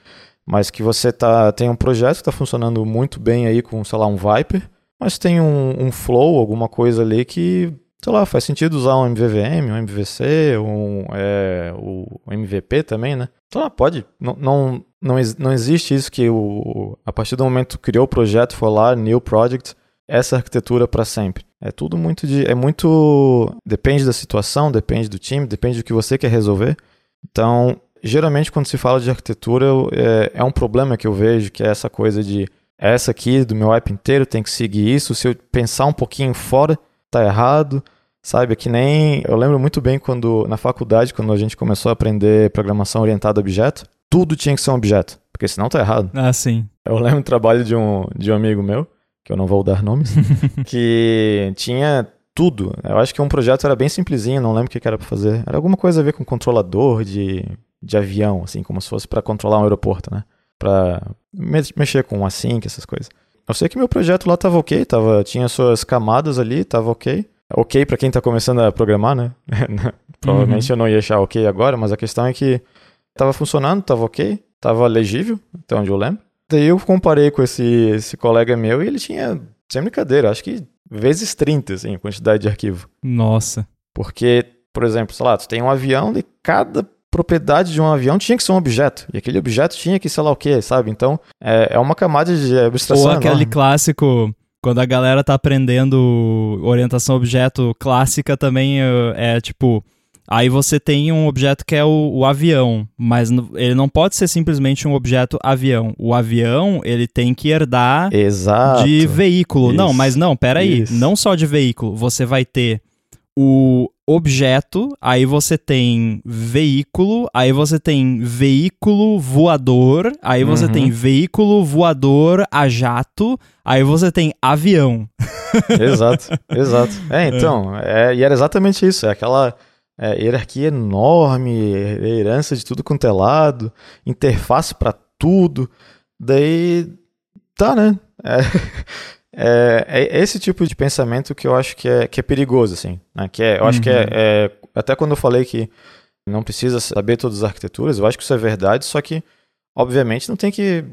mas que você tá, tem um projeto que está funcionando muito bem aí com, sei lá, um Viper, mas tem um, um flow, alguma coisa ali que sei lá, faz sentido usar um MVVM, um MVC, um, é, o MVP também, né? Lá, pode. Não, não, não, não existe isso que o, a partir do momento que criou o projeto, for lá, new project, essa arquitetura para sempre. É tudo muito de. É muito. Depende da situação, depende do time, depende do que você quer resolver. Então, geralmente, quando se fala de arquitetura, é, é um problema que eu vejo, que é essa coisa de. Essa aqui do meu app inteiro tem que seguir isso. Se eu pensar um pouquinho fora, tá errado. Sabe, é que nem. Eu lembro muito bem quando, na faculdade, quando a gente começou a aprender programação orientada a objeto, tudo tinha que ser um objeto, porque senão tá errado. Ah, sim. Eu lembro do trabalho de um, de um amigo meu, que eu não vou dar nomes, que tinha tudo. Eu acho que um projeto era bem simplesinho, não lembro o que era para fazer. Era alguma coisa a ver com controlador de, de avião, assim, como se fosse para controlar um aeroporto, né? Me mexer com um async, essas coisas. Eu sei que meu projeto lá tava ok, tava, tinha suas camadas ali, tava ok ok para quem está começando a programar, né? Provavelmente uhum. eu não ia achar ok agora, mas a questão é que estava funcionando, estava ok, estava legível, até onde eu lembro. Daí eu comparei com esse, esse colega meu e ele tinha, sem brincadeira, acho que vezes 30, assim, a quantidade de arquivo. Nossa. Porque, por exemplo, sei lá, tu tem um avião e cada propriedade de um avião tinha que ser um objeto. E aquele objeto tinha que, sei lá o que, sabe? Então, é, é uma camada de abstração. Ou aquele enorme. clássico quando a galera tá aprendendo orientação objeto clássica também é, é tipo. Aí você tem um objeto que é o, o, avião, mas ele não pode ser simplesmente um objeto avião. O avião, ele tem que herdar Exato. de veículo. Isso. Não, mas não, peraí. Isso. Não só de veículo. Você vai ter o objeto, aí você tem veículo, aí você tem veículo voador, aí você uhum. tem veículo voador a jato, aí você tem avião. Exato, exato. É, então, é, e era exatamente isso, é aquela é, hierarquia enorme, herança de tudo quanto é lado, interface para tudo, daí tá, né? É, é, é, esse tipo de pensamento que eu acho que é, que é perigoso, assim. Né? Que é, eu acho que é, uhum. é, Até quando eu falei que não precisa saber todas as arquiteturas, eu acho que isso é verdade, só que, obviamente, não tem que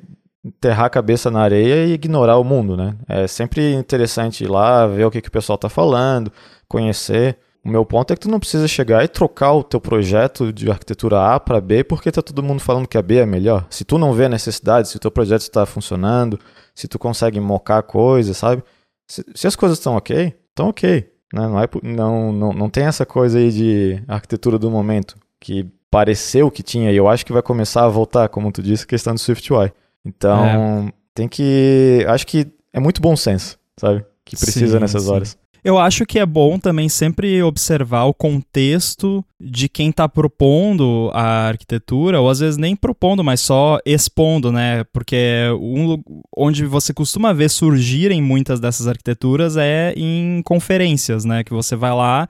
enterrar a cabeça na areia e ignorar o mundo, né? É sempre interessante ir lá, ver o que, que o pessoal está falando, conhecer. O meu ponto é que tu não precisa chegar e trocar o teu projeto de arquitetura A para B porque tá todo mundo falando que a B é melhor. Se tu não vê a necessidade, se o teu projeto está funcionando, se tu consegue mocar coisas, sabe? Se, se as coisas estão ok, estão ok. Né? Não, é, não, não, não tem essa coisa aí de arquitetura do momento que pareceu que tinha e eu acho que vai começar a voltar, como tu disse, a questão do SwiftUI. Então, é. tem que. Acho que é muito bom senso, sabe? Que precisa sim, nessas sim. horas. Eu acho que é bom também sempre observar o contexto de quem está propondo a arquitetura, ou às vezes nem propondo, mas só expondo, né? Porque um, onde você costuma ver surgirem muitas dessas arquiteturas é em conferências, né? Que você vai lá,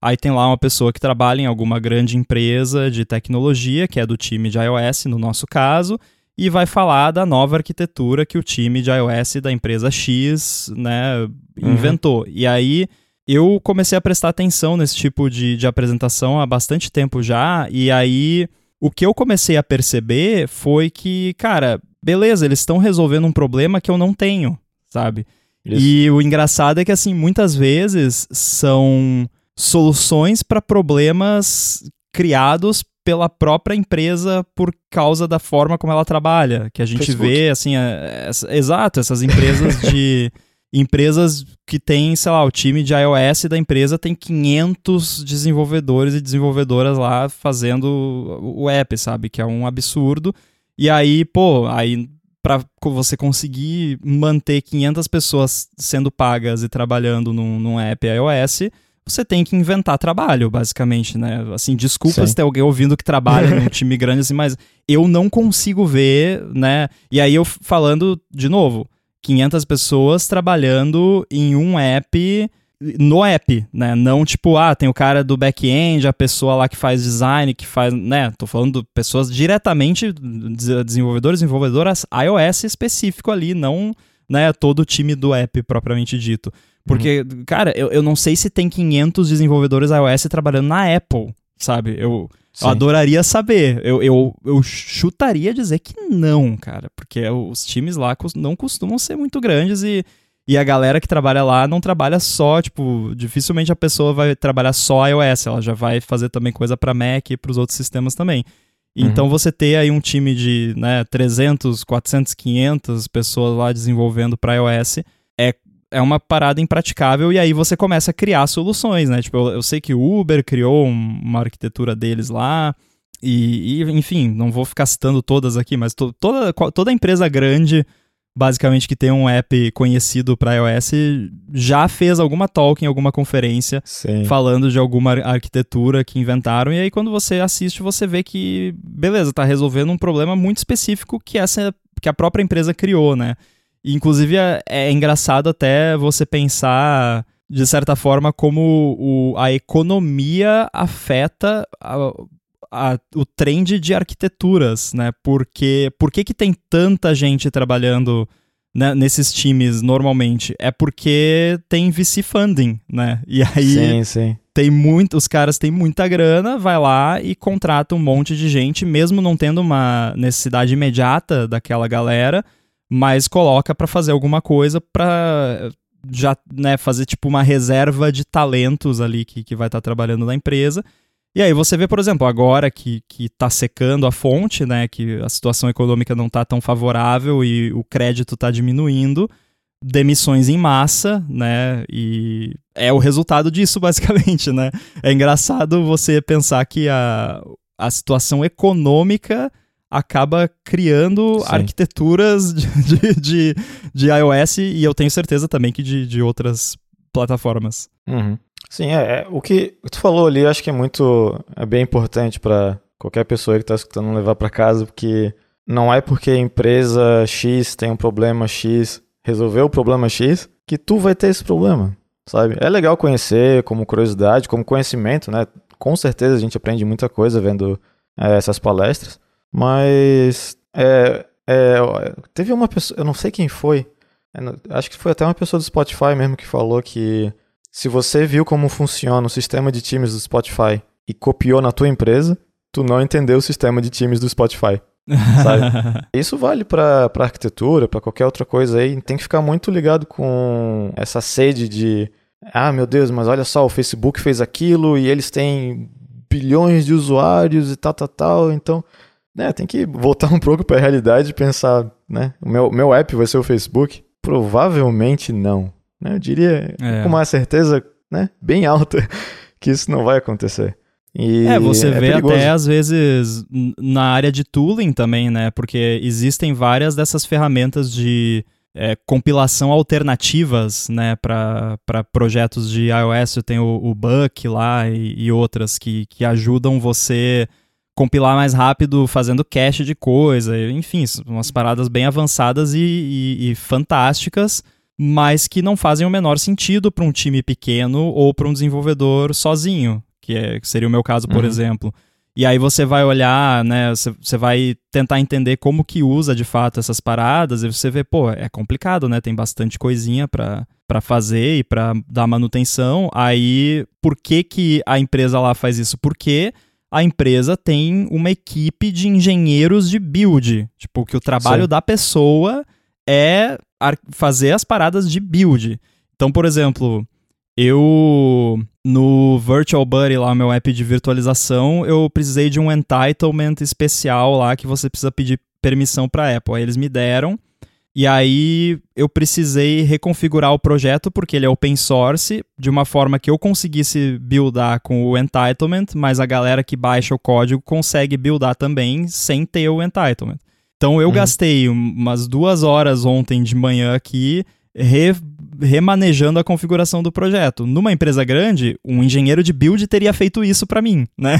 aí tem lá uma pessoa que trabalha em alguma grande empresa de tecnologia, que é do time de iOS, no nosso caso, e vai falar da nova arquitetura que o time de iOS da empresa X né, uhum. inventou. Uhum. E aí eu comecei a prestar atenção nesse tipo de, de apresentação há bastante tempo já, e aí o que eu comecei a perceber foi que, cara, beleza, eles estão resolvendo um problema que eu não tenho, sabe? Isso. E o engraçado é que, assim, muitas vezes são soluções para problemas criados pela própria empresa por causa da forma como ela trabalha. Que a gente Facebook. vê, assim, é, é, exato, essas empresas de. empresas que tem, sei lá, o time de iOS da empresa tem 500 desenvolvedores e desenvolvedoras lá fazendo o app, sabe? Que é um absurdo. E aí, pô, aí para você conseguir manter 500 pessoas sendo pagas e trabalhando num, num app iOS, você tem que inventar trabalho, basicamente, né? Assim, desculpa Sim. se tem alguém ouvindo que trabalha num time grande assim, mas eu não consigo ver, né? E aí eu falando de novo, 500 pessoas trabalhando em um app no app, né? Não tipo, ah, tem o cara do back-end, a pessoa lá que faz design, que faz, né? Tô falando pessoas diretamente desenvolvedores, desenvolvedoras iOS específico ali, não, né, todo o time do app propriamente dito. Porque, uhum. cara, eu, eu não sei se tem 500 desenvolvedores iOS trabalhando na Apple, sabe? Eu, eu adoraria saber. Eu, eu, eu chutaria dizer que não, cara. Porque os times lá não costumam ser muito grandes e, e a galera que trabalha lá não trabalha só, tipo, dificilmente a pessoa vai trabalhar só iOS. Ela já vai fazer também coisa para Mac e para os outros sistemas também. Uhum. Então você ter aí um time de né, 300, 400, 500 pessoas lá desenvolvendo para iOS é uma parada impraticável e aí você começa a criar soluções, né? Tipo, eu, eu sei que o Uber criou um, uma arquitetura deles lá e, e, enfim, não vou ficar citando todas aqui, mas to, toda, toda empresa grande, basicamente que tem um app conhecido para iOS, já fez alguma talk em alguma conferência Sim. falando de alguma arquitetura que inventaram e aí quando você assiste você vê que, beleza, tá resolvendo um problema muito específico que essa que a própria empresa criou, né? Inclusive, é, é engraçado até você pensar de certa forma, como o, a economia afeta a, a, o trend de arquiteturas, né? Porque por que, que tem tanta gente trabalhando né, nesses times normalmente? É porque tem VC funding, né? E aí sim, sim. tem muito, os caras têm muita grana, vai lá e contrata um monte de gente, mesmo não tendo uma necessidade imediata daquela galera mas coloca para fazer alguma coisa para já né, fazer tipo uma reserva de talentos ali que, que vai estar tá trabalhando na empresa. E aí você vê, por exemplo, agora que, que tá secando a fonte, né, que a situação econômica não está tão favorável e o crédito está diminuindo, demissões em massa, né, e é o resultado disso, basicamente, né. É engraçado você pensar que a, a situação econômica acaba criando Sim. arquiteturas de, de, de, de, iOS e eu tenho certeza também que de, de outras plataformas. Uhum. Sim, é, é, o que tu falou ali, acho que é muito, é bem importante para qualquer pessoa que está escutando levar para casa, porque não é porque a empresa X tem um problema X, resolveu o problema X, que tu vai ter esse problema, sabe? É legal conhecer como curiosidade, como conhecimento, né? Com certeza a gente aprende muita coisa vendo é, essas palestras, mas é, é, teve uma pessoa, eu não sei quem foi, é, acho que foi até uma pessoa do Spotify mesmo que falou que se você viu como funciona o sistema de times do Spotify e copiou na tua empresa, tu não entendeu o sistema de times do Spotify. Sabe? Isso vale para arquitetura, para qualquer outra coisa aí. Tem que ficar muito ligado com essa sede de ah, meu Deus, mas olha só, o Facebook fez aquilo e eles têm bilhões de usuários e tal, tal, tal. Então, né, tem que voltar um pouco para a realidade e pensar, né? O meu, meu app vai ser o Facebook? Provavelmente não. Né? Eu diria é. com uma certeza né, bem alta que isso não vai acontecer. E é, você é vê perigoso. até às vezes na área de tooling também, né? Porque existem várias dessas ferramentas de é, compilação alternativas, né, para projetos de iOS. Tem o, o Buck lá e, e, outras que, que ajudam você compilar mais rápido fazendo cache de coisa. Enfim, umas paradas bem avançadas e, e, e fantásticas, mas que não fazem o menor sentido para um time pequeno ou para um desenvolvedor sozinho, que, é, que seria o meu caso, por uhum. exemplo. E aí você vai olhar, né? Você vai tentar entender como que usa de fato essas paradas, e você vê, pô, é complicado, né? Tem bastante coisinha para para fazer e para dar manutenção. Aí, por que que a empresa lá faz isso? Porque a empresa tem uma equipe de engenheiros de build, tipo que o trabalho Sim. da pessoa é fazer as paradas de build. Então, por exemplo, eu no Virtual Buddy, lá, meu app de virtualização, eu precisei de um entitlement especial lá que você precisa pedir permissão para Apple. Aí eles me deram. E aí eu precisei reconfigurar o projeto porque ele é open source, de uma forma que eu conseguisse buildar com o entitlement, mas a galera que baixa o código consegue buildar também sem ter o entitlement. Então eu uhum. gastei umas duas horas ontem de manhã aqui re, remanejando a configuração do projeto. Numa empresa grande, um engenheiro de build teria feito isso para mim, né?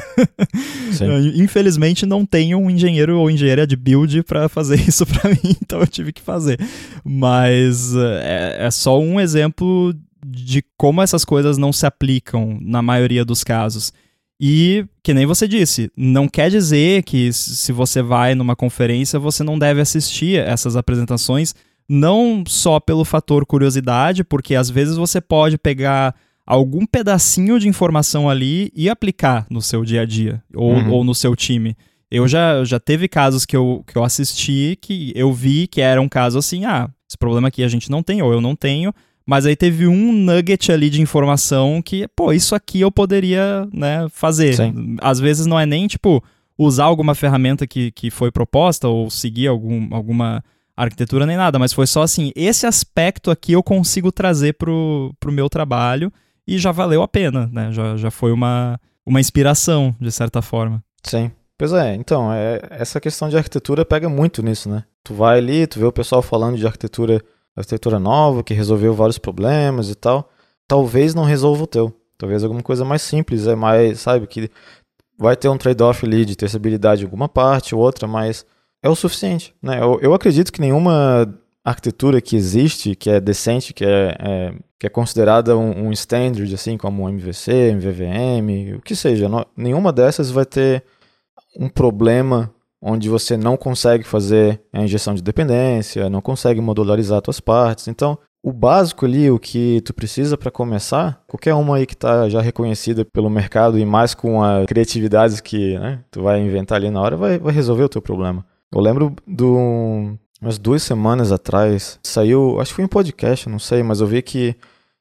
Infelizmente não tenho um engenheiro ou engenheira de build para fazer isso para mim, então eu tive que fazer. Mas é, é só um exemplo de como essas coisas não se aplicam na maioria dos casos. E, que nem você disse, não quer dizer que se você vai numa conferência você não deve assistir essas apresentações não só pelo fator curiosidade, porque às vezes você pode pegar algum pedacinho de informação ali e aplicar no seu dia a dia ou, uhum. ou no seu time. Eu já, já teve casos que eu, que eu assisti que eu vi que era um caso assim, ah, esse problema aqui a gente não tem, ou eu não tenho, mas aí teve um nugget ali de informação que, pô, isso aqui eu poderia, né, fazer. Sim. Às vezes não é nem, tipo, usar alguma ferramenta que, que foi proposta ou seguir algum, alguma arquitetura nem nada, mas foi só assim, esse aspecto aqui eu consigo trazer pro, pro meu trabalho e já valeu a pena, né? Já, já foi uma, uma inspiração, de certa forma. Sim. Pois é, então, é, essa questão de arquitetura pega muito nisso, né? Tu vai ali, tu vê o pessoal falando de arquitetura, arquitetura nova, que resolveu vários problemas e tal. Talvez não resolva o teu. Talvez alguma coisa mais simples, é mais, sabe, que vai ter um trade-off ali de terceirização em alguma parte, outra, mas é o suficiente. Né? Eu, eu acredito que nenhuma arquitetura que existe, que é decente, que é, é que é considerada um, um, standard, assim como MVC, MVVM, o que seja, não, nenhuma dessas vai ter um problema onde você não consegue fazer a injeção de dependência, não consegue modularizar suas partes. Então, o básico ali, o que tu precisa para começar, qualquer uma aí que está já reconhecida pelo mercado e mais com a criatividade que né, tu vai inventar ali na hora, vai, vai resolver o teu problema. Eu lembro do umas duas semanas atrás, saiu, acho que foi um podcast, não sei, mas eu vi que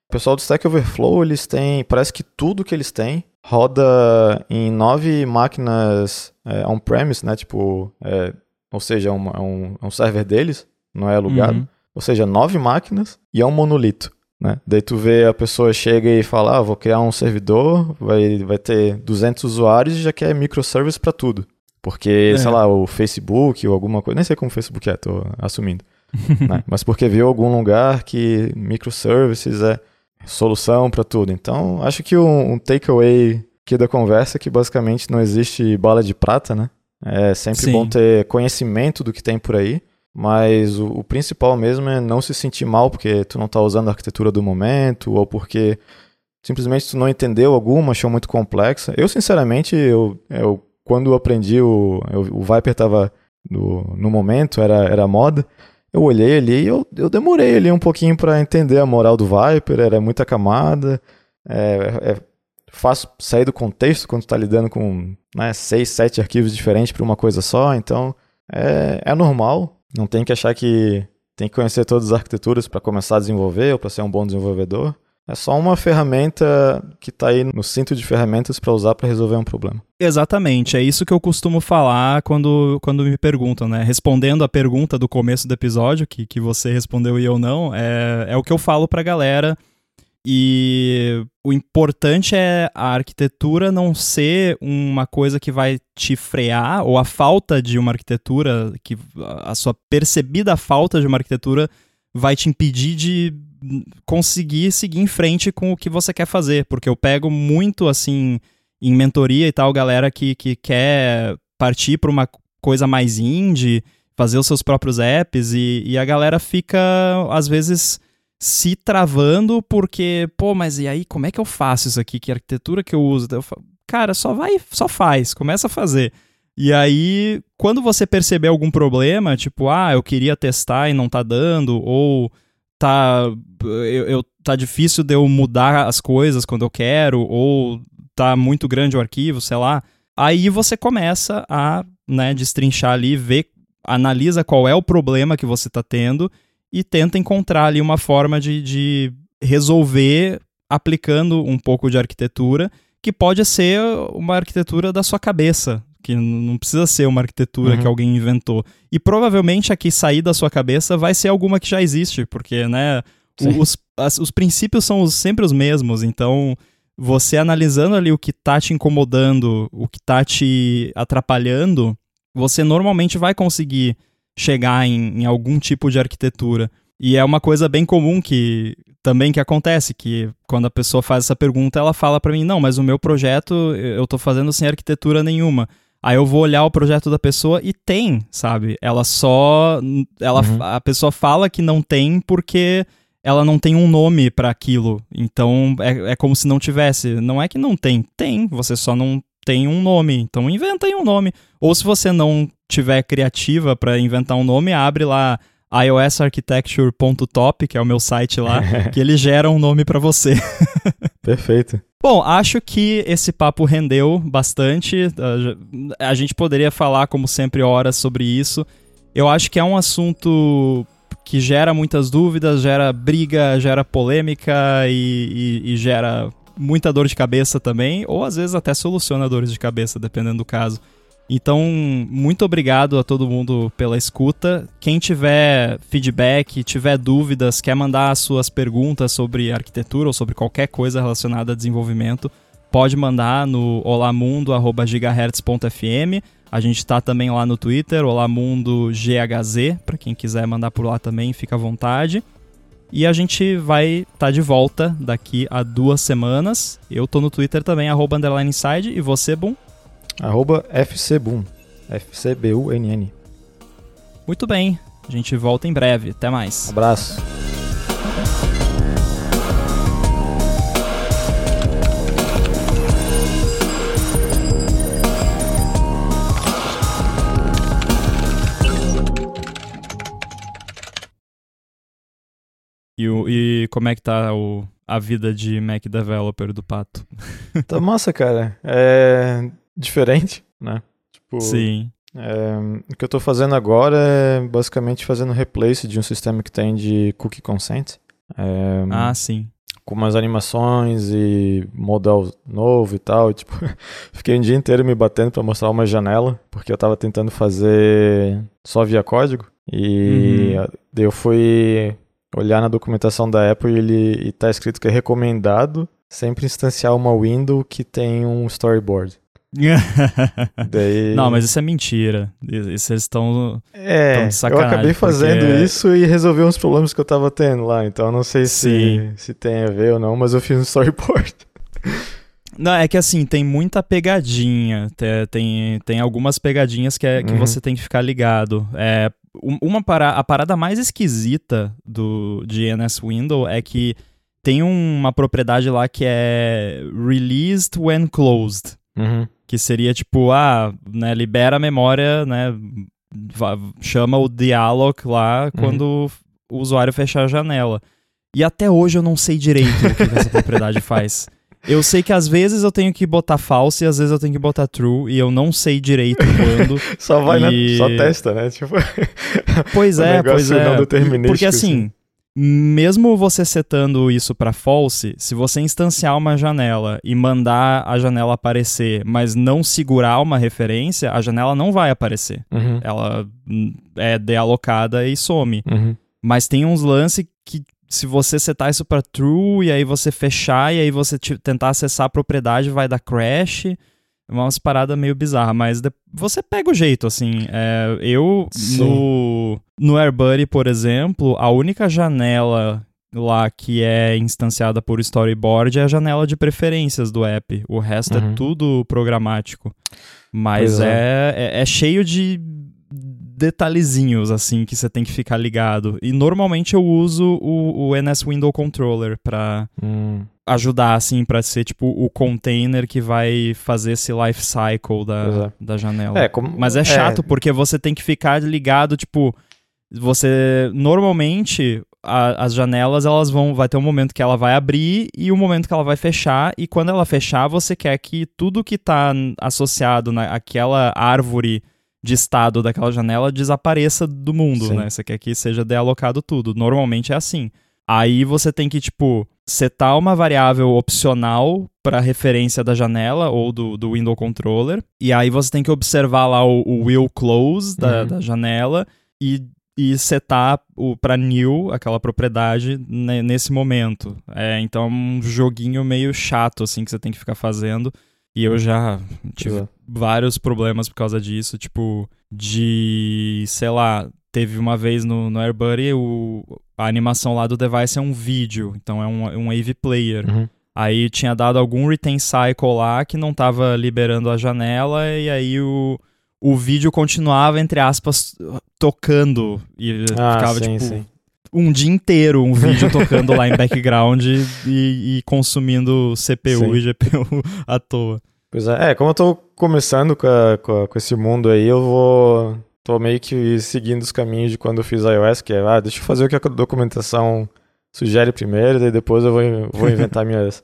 o pessoal do Stack Overflow, eles têm, parece que tudo que eles têm roda em nove máquinas é, on-premise, né? Tipo, é, ou seja, é um, é um, é um server deles, não é alugado. Uhum. Ou seja, nove máquinas e é um monolito. Né? Daí tu vê a pessoa chega e fala, ah, vou criar um servidor, vai, vai ter 200 usuários e já quer microservice para tudo. Porque, é. sei lá, o Facebook ou alguma coisa, nem sei como o Facebook é, tô assumindo. né? Mas porque viu algum lugar que microservices é solução para tudo. Então, acho que um, um takeaway aqui da conversa é que basicamente não existe bala de prata, né? É sempre Sim. bom ter conhecimento do que tem por aí, mas o, o, principal mesmo é não se sentir mal porque tu não está usando a arquitetura do momento ou porque simplesmente tu não entendeu alguma, achou muito complexa. Eu, sinceramente, eu, eu quando eu aprendi, o, eu, o Viper estava no, no momento, era, era moda, eu olhei ali e eu, eu demorei ali um pouquinho para entender a moral do Viper, era muita camada, é, é, fácil sair do contexto quando está lidando com né, seis, sete arquivos diferentes para uma coisa só. Então, é, é normal. Não tem que achar que tem que conhecer todas as arquiteturas para começar a desenvolver ou para ser um bom desenvolvedor. É só uma ferramenta que está aí no cinto de ferramentas para usar para resolver um problema. Exatamente, é isso que eu costumo falar quando, quando me perguntam, né? Respondendo a pergunta do começo do episódio, que, que você respondeu e eu não, é, é o que eu falo para a galera e o importante é a arquitetura não ser uma coisa que vai te frear, ou a falta de uma arquitetura, que a sua percebida falta de uma arquitetura vai te impedir de conseguir seguir em frente com o que você quer fazer. Porque eu pego muito assim em mentoria e tal, galera que, que quer partir para uma coisa mais indie, fazer os seus próprios apps, e, e a galera fica, às vezes se travando porque, pô, mas e aí, como é que eu faço isso aqui? Que arquitetura que eu uso? Eu falo, cara, só vai, só faz, começa a fazer. E aí, quando você perceber algum problema, tipo, ah, eu queria testar e não tá dando, ou tá, eu, eu, tá difícil de eu mudar as coisas quando eu quero, ou tá muito grande o arquivo, sei lá, aí você começa a, né, destrinchar ali, ver, analisa qual é o problema que você tá tendo e tenta encontrar ali uma forma de, de resolver aplicando um pouco de arquitetura, que pode ser uma arquitetura da sua cabeça, que não precisa ser uma arquitetura uhum. que alguém inventou. E provavelmente aqui sair da sua cabeça vai ser alguma que já existe, porque, né, os, as, os princípios são os, sempre os mesmos, então você analisando ali o que tá te incomodando, o que tá te atrapalhando, você normalmente vai conseguir chegar em, em algum tipo de arquitetura. E é uma coisa bem comum que também que acontece, que quando a pessoa faz essa pergunta, ela fala para mim, não, mas o meu projeto eu tô fazendo sem arquitetura nenhuma. Aí eu vou olhar o projeto da pessoa e tem, sabe? Ela só ela uhum. a pessoa fala que não tem porque ela não tem um nome para aquilo. Então é, é como se não tivesse. Não é que não tem, tem, você só não tem um nome. Então inventa aí um nome. Ou se você não tiver criativa para inventar um nome, abre lá iosarchitecture.top, que é o meu site lá, que ele gera um nome para você. Perfeito. Bom, acho que esse papo rendeu bastante. A gente poderia falar, como sempre, horas sobre isso. Eu acho que é um assunto que gera muitas dúvidas, gera briga, gera polêmica e, e, e gera muita dor de cabeça também, ou às vezes até soluciona dores de cabeça, dependendo do caso. Então, muito obrigado a todo mundo pela escuta. Quem tiver feedback, tiver dúvidas, quer mandar as suas perguntas sobre arquitetura ou sobre qualquer coisa relacionada a desenvolvimento, pode mandar no olamundo@gigahertz.fm. A gente está também lá no Twitter, olamundogHZ, para quem quiser mandar por lá também, fica à vontade. E a gente vai estar tá de volta daqui a duas semanas. Eu tô no Twitter também, arroba underline inside. E você, Boom? Arroba FCBoom. F-C-B-U-N-N. Muito bem. A gente volta em breve. Até mais. Abraço. E, o, e como é que tá o, a vida de Mac Developer do Pato? Tá massa, cara. É diferente, né? Tipo, Sim. É, o que eu tô fazendo agora é basicamente fazendo replace de um sistema que tem de cookie consent. É, ah, sim. Com umas animações e modal novo e tal. E, tipo, fiquei um dia inteiro me batendo para mostrar uma janela, porque eu tava tentando fazer só via código. E uhum. eu fui olhar na documentação da Apple e ele e tá escrito que é recomendado sempre instanciar uma window que tem um storyboard. Daí... Não, mas isso é mentira. Isso eles estão é, eu acabei fazendo porque... isso e resolvi uns problemas que eu tava tendo lá. Então não sei se, se tem a ver ou não, mas eu fiz um storyboard. Não, é que assim, tem muita pegadinha. Tem, tem, algumas pegadinhas que, é, que uhum. você tem que ficar ligado. É, uma para, a parada mais esquisita do DNS Window é que tem uma propriedade lá que é released when closed. Uhum. Que seria tipo, ah, né, libera a memória, né? Chama o dialog lá uhum. quando o usuário fechar a janela. E até hoje eu não sei direito o que essa propriedade faz. Eu sei que às vezes eu tenho que botar false e às vezes eu tenho que botar true e eu não sei direito quando. só vai, e... né? Só testa, né? Tipo... Pois é, pois é. Porque assim, assim, mesmo você setando isso para false, se você instanciar uma janela e mandar a janela aparecer, mas não segurar uma referência, a janela não vai aparecer. Uhum. Ela é dealocada e some. Uhum. Mas tem uns lances que se você setar isso para true e aí você fechar e aí você tentar acessar a propriedade vai dar crash. É umas paradas meio bizarras, mas você pega o jeito, assim. É, eu, no, no AirBuddy, por exemplo, a única janela lá que é instanciada por storyboard é a janela de preferências do app. O resto é uhum. é tudo programático. Mas é. É, é, é cheio de detalhezinhos, assim, que você tem que ficar ligado. E normalmente eu uso o, o NS Window Controller pra hum. ajudar, assim, pra ser, tipo, o container que vai fazer esse life cycle da, é. da janela. É, como... Mas é chato, é. porque você tem que ficar ligado, tipo... Você, normalmente, a, as janelas, elas vão... Vai ter um momento que ela vai abrir e um momento que ela vai fechar. E quando ela fechar, você quer que tudo que tá associado naquela árvore de estado daquela janela desapareça do mundo, Sim. né? Você quer que seja dealocado tudo. Normalmente é assim. Aí você tem que, tipo, setar uma variável opcional para referência da janela ou do, do window controller. E aí você tem que observar lá o, o will close da, uhum. da janela e, e setar para new aquela propriedade nesse momento. É, então é um joguinho meio chato, assim, que você tem que ficar fazendo. E eu já tive vários problemas por causa disso, tipo, de, sei lá, teve uma vez no, no AirBuddy, o, a animação lá do device é um vídeo, então é um, um AV player. Uhum. Aí tinha dado algum retain cycle lá que não tava liberando a janela, e aí o, o vídeo continuava, entre aspas, tocando. E ah, ficava, sim, tipo, sim um dia inteiro um vídeo tocando lá em background e, e consumindo CPU Sim. e GPU à toa. Pois é, é como eu tô começando com, a, com, a, com, esse mundo aí, eu vou. tô meio que seguindo os caminhos de quando eu fiz iOS, que é, ah, deixa eu fazer o que a documentação sugere primeiro, e depois eu vou, vou inventar minhas.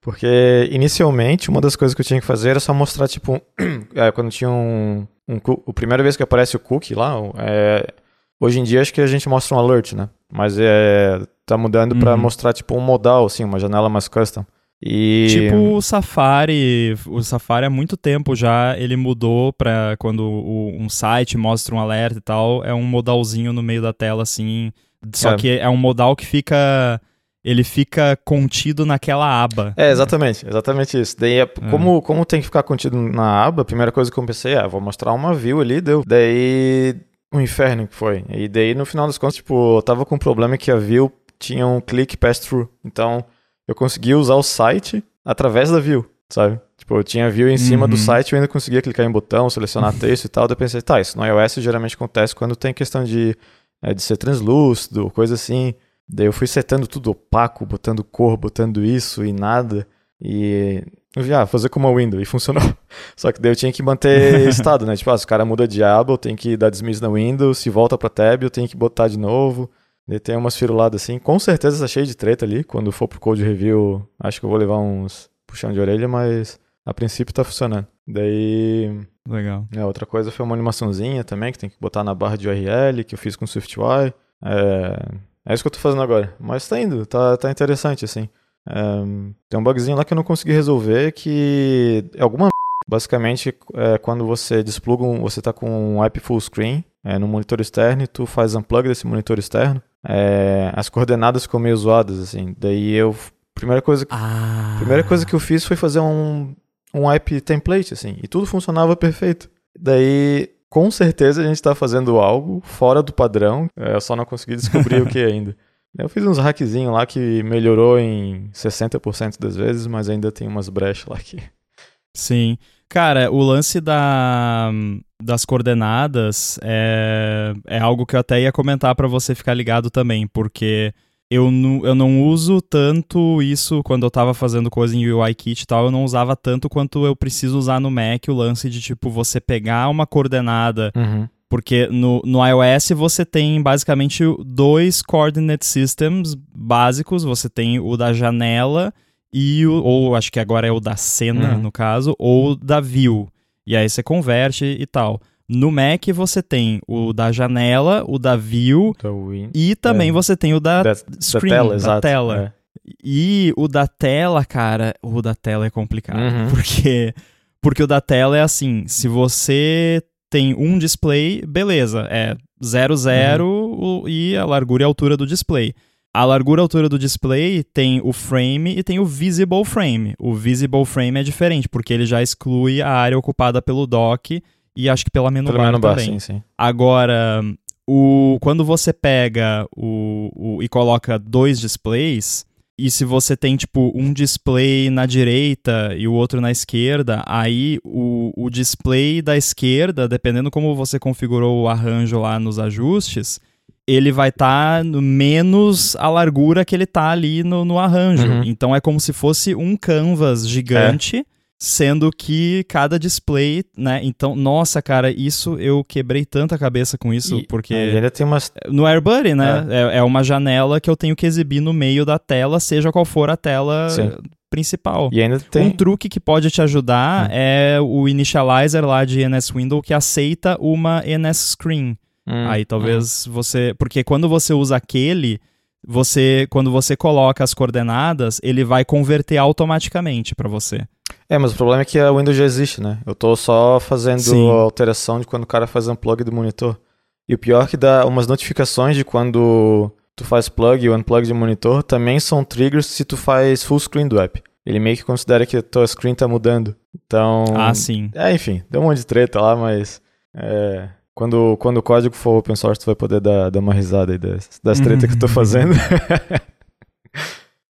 Porque inicialmente uma das coisas que eu tinha que fazer era só mostrar, tipo, é, quando tinha um, um. A primeira vez que aparece o cookie lá, é, Hoje em dia acho que a gente mostra um alert, né? Mas é tá mudando uhum. para mostrar tipo um modal, assim, uma janela mais custom. E... Tipo o Safari, o Safari há muito tempo já ele mudou para quando o, um site mostra um alerta e tal, é um modalzinho no meio da tela assim, só é. que é um modal que fica ele fica contido naquela aba. É, exatamente, exatamente isso. Daí, é, é. como, como tem que ficar contido na aba, a primeira coisa que eu pensei é, vou mostrar uma view ali, deu. Daí um inferno que foi. E daí, no final das contas, tipo, eu tava com um problema que a view tinha um click pass-through. Então, eu conseguia usar o site através da view, sabe? Tipo, eu tinha view em cima uhum. do site e eu ainda conseguia clicar em botão, selecionar texto e tal. Daí eu pensei, tá, isso no iOS geralmente acontece quando tem questão de, é, de ser translúcido, coisa assim. Daí eu fui setando tudo opaco, botando cor, botando isso e nada. E eu vi, ah, fazer como a window, e funcionou. Só que daí eu tinha que manter estado, né? Tipo, ah, se o cara muda de aba, eu tenho que dar dismiss na window, se volta pra tab, eu tenho que botar de novo. Daí tem umas firuladas assim. Com certeza tá cheio de treta ali. Quando for pro code review, acho que eu vou levar uns puxão de orelha, mas a princípio tá funcionando. Daí. Legal. É, outra coisa foi uma animaçãozinha também, que tem que botar na barra de URL, que eu fiz com o SwiftUI. É, é isso que eu tô fazendo agora. Mas tá indo, tá, tá interessante, assim. Um, tem um bugzinho lá que eu não consegui resolver que é alguma basicamente é, quando você despluga um, você está com um app full screen é, no monitor externo e tu faz unplug desse monitor externo é, as coordenadas ficam meio zoadas assim. Daí eu primeira coisa ah. primeira coisa que eu fiz foi fazer um um app template assim e tudo funcionava perfeito. Daí com certeza a gente está fazendo algo fora do padrão é, eu só não consegui descobrir o que ainda eu fiz uns hackzinhos lá que melhorou em 60% das vezes, mas ainda tem umas brechas lá que. Sim. Cara, o lance da, das coordenadas é, é algo que eu até ia comentar para você ficar ligado também, porque eu não, eu não uso tanto isso quando eu tava fazendo coisa em UIKit e tal, eu não usava tanto quanto eu preciso usar no Mac, o lance de tipo você pegar uma coordenada uhum. Porque no, no iOS você tem basicamente dois coordinate systems básicos. Você tem o da janela e o, ou acho que agora é o da cena, uhum. no caso, ou da view. E aí você converte e tal. No Mac você tem o da janela, o da view e também é. você tem o da, da screen, da tela. Da tela. É. E o da tela, cara, o da tela é complicado, uhum. porque porque o da tela é assim, se você tem um display, beleza, é 0, 0 uhum. e a largura e a altura do display. A largura e altura do display tem o frame e tem o visible frame. O visible frame é diferente, porque ele já exclui a área ocupada pelo dock e acho que pela menu bar menu bar, também. Sim, sim. Agora, o, quando você pega o, o, e coloca dois displays, e se você tem, tipo, um display na direita e o outro na esquerda, aí o, o display da esquerda, dependendo como você configurou o arranjo lá nos ajustes, ele vai estar tá menos a largura que ele tá ali no, no arranjo. Uhum. Então é como se fosse um canvas gigante. É sendo que cada display, né? Então, nossa, cara, isso eu quebrei tanta cabeça com isso, e, porque ainda tem umas no AirBuddy, né? É. é. É, uma janela que eu tenho que exibir no meio da tela, seja qual for a tela Sim. principal. E ainda tem um truque que pode te ajudar hum. é o initializer lá de NS Window que aceita uma NS Screen. Hum, Aí talvez hum. você, porque quando você usa aquele você quando você coloca as coordenadas, ele vai converter automaticamente para você. É, mas o problema é que a Windows já existe, né? Eu tô só fazendo Sim. alteração de quando o cara faz unplug do monitor. E o pior é que dá umas notificações de quando tu faz plug e unplug de monitor também são triggers se tu faz full screen do app. Ele meio que considera que a tua screen tá mudando. Então. Ah, sim. É, enfim, deu um monte de treta lá, mas. É, quando, quando o código for open source, tu vai poder dar, dar uma risada aí das, das tretas que eu tô fazendo.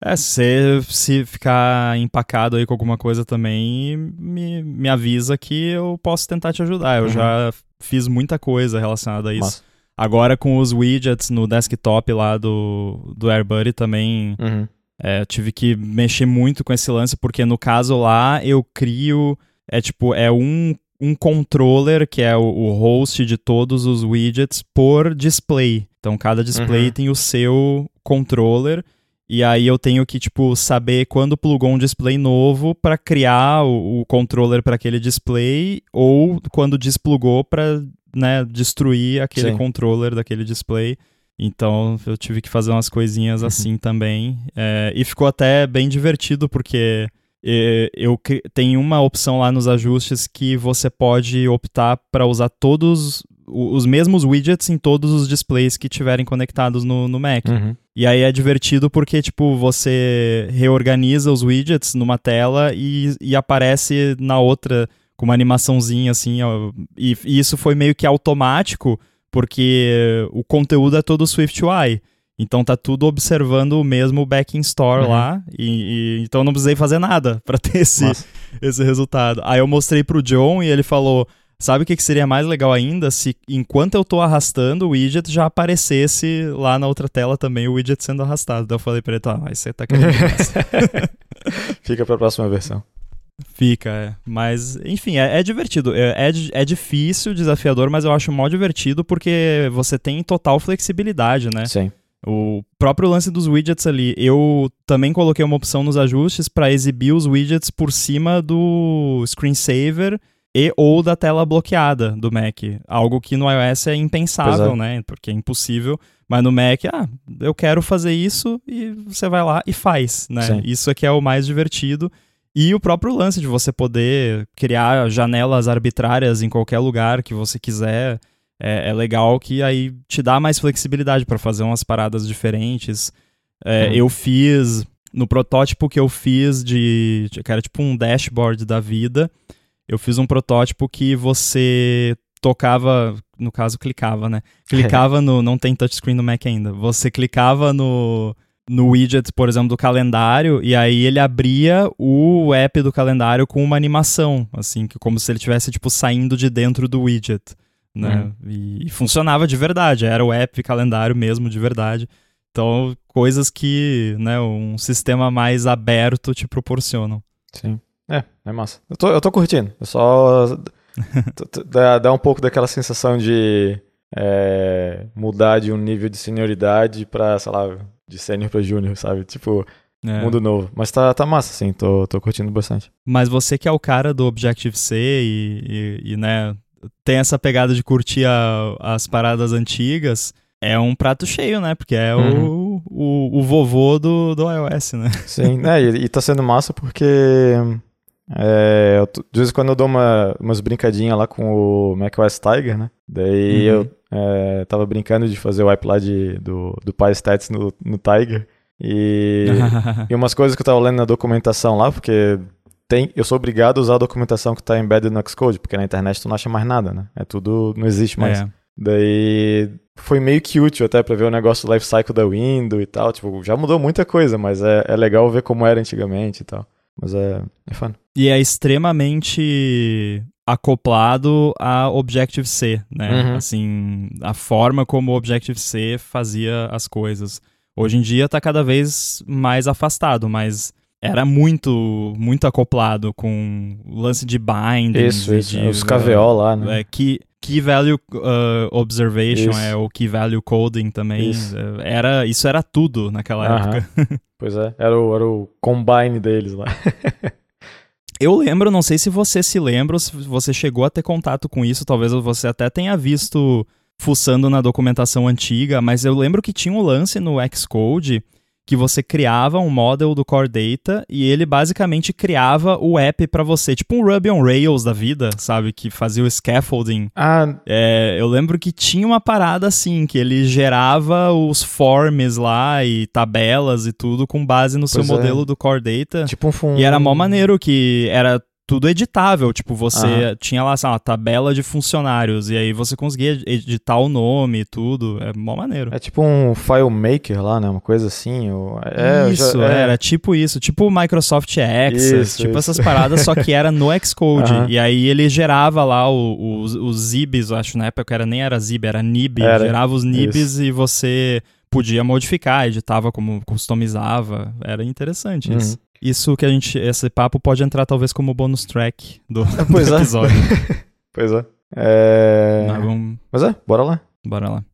É, se se ficar empacado aí com alguma coisa também, me, me avisa que eu posso tentar te ajudar. Eu uhum. já fiz muita coisa relacionada a isso. Massa. Agora com os widgets no desktop lá do, do AirBuddy também uhum. é, tive que mexer muito com esse lance, porque no caso lá eu crio, é tipo, é um, um controller que é o, o host de todos os widgets por display. Então cada display uhum. tem o seu controller e aí eu tenho que, tipo, saber quando plugou um display novo para criar o, o controller para aquele display ou quando desplugou para, né, destruir aquele Sim. controller daquele display. Então eu tive que fazer umas coisinhas uhum. assim também. É, e ficou até bem divertido porque é, eu tenho uma opção lá nos ajustes que você pode optar para usar todos os mesmos widgets em todos os displays que tiverem conectados no, no Mac. Uhum. E aí é divertido porque, tipo, você reorganiza os widgets numa tela e, e aparece na outra com uma animaçãozinha assim. Ó, e, e, isso foi meio que automático porque o conteúdo é todo SwiftUI. Então tá tudo observando o mesmo backing store uhum. lá. E, e, então não precisei fazer nada para ter esse, esse resultado. Aí eu mostrei pro John e ele falou: Sabe o que, que seria mais legal ainda? Se enquanto eu estou arrastando o widget já aparecesse lá na outra tela também o widget sendo arrastado. Daí eu falei para ele, tá, mas você tá querendo Fica para a próxima versão. Fica, é. Mas, enfim, é, é divertido. É, é, é, difícil, desafiador, mas eu acho mó divertido porque você tem total flexibilidade, né? Sim. O próprio lance dos widgets ali, eu também coloquei uma opção nos ajustes para exibir os widgets por cima do screensaver e ou da tela bloqueada do Mac. Algo que no iOS é impensável, é. né? Porque é impossível. Mas no Mac, ah, eu quero fazer isso e você vai lá e faz, né? Sim. Isso aqui é o mais divertido. E o próprio lance de você poder criar janelas arbitrárias em qualquer lugar que você quiser é, é legal que aí te dá mais flexibilidade para fazer umas paradas diferentes. É, uhum. Eu fiz no protótipo que eu fiz de, que era tipo um dashboard da vida eu fiz um protótipo que você tocava, no caso clicava, né? Clicava no, não tem touchscreen no Mac ainda. Você clicava no no widget, por exemplo, do calendário, e aí ele abria o app do calendário com uma animação, assim, que como se ele tivesse tipo saindo de dentro do widget, né? Uhum. E, e, funcionava de verdade, era o app calendário mesmo de verdade. Então, coisas que, né, um sistema mais aberto te proporcionam. Sim. É, massa. Eu tô, eu tô curtindo. Eu só. dá, dá um pouco daquela sensação de é, mudar de um nível de senioridade pra, sei lá, de sênior pra júnior, sabe? Tipo, é. mundo novo. Mas tá, tá massa, assim, tô, tô curtindo bastante. Mas você que é o cara do Objective-C e, e, e, né, tem essa pegada de curtir a, as paradas antigas, é um prato cheio, né? Porque é uhum. o, o, o, vovô do, do iOS, né? Sim, né? E, e tá sendo massa porque é, eu, de vez em quando eu dou uma, umas brincadinhas lá com o macOS Tiger, né? Daí uhum. eu é, tava brincando de fazer o wipe lá de, do, do PyStats no, no Tiger. E, e umas coisas que eu tava lendo na documentação lá, porque tem, eu sou obrigado a usar a documentação que tá embedded no Xcode, porque na internet tu não acha mais nada, né? É tudo, não existe mais. É. Daí foi meio que útil até pra ver o negócio do lifecycle da Windows e tal. Tipo, já mudou muita coisa, mas é, é legal ver como era antigamente e tal. Mas é, é fun. E é extremamente acoplado a Objective-C, né? Uhum. Assim, a forma como o Objective-C fazia as coisas. Hoje em dia está cada vez mais afastado, mas era muito muito acoplado com o lance de binding. Isso, isso. De, os KVO lá, né? É, key, key Value uh, Observation isso. é o Key Value Coding também. Isso. É, era, isso era tudo naquela época. pois é, era o, era o combine deles lá. Eu lembro, não sei se você se lembra, se você chegou a ter contato com isso, talvez você até tenha visto fuçando na documentação antiga, mas eu lembro que tinha um lance no Xcode que você criava um model do Core Data e ele basicamente criava o app para você, tipo um Ruby on Rails da vida, sabe, que fazia o scaffolding. Ah. É, eu lembro que tinha uma parada assim, que ele gerava os forms lá e tabelas e tudo com base no pois seu é. modelo do Core Data. Tipo um E era mó maneiro que era tudo editável. Tipo, você tinha lá, uma tabela de funcionários, e aí você conseguia editar o nome e tudo. É mó maneiro. É tipo um FileMaker lá, né? Uma coisa assim. Ou... É, isso, já, é. era tipo isso. Tipo o Microsoft Access, isso, tipo isso. essas paradas, só que era no Xcode. E aí ele gerava lá os, os zibs, acho na época era, nem era zib, era nib. Era. Gerava os nibs isso. e você podia modificar, editava como customizava. Era interessante uhum. isso. Isso que a gente. Esse papo pode entrar talvez como bônus track do, pois do é. episódio. pois é. é... Mas, vamos... Mas é, bora lá. Bora lá.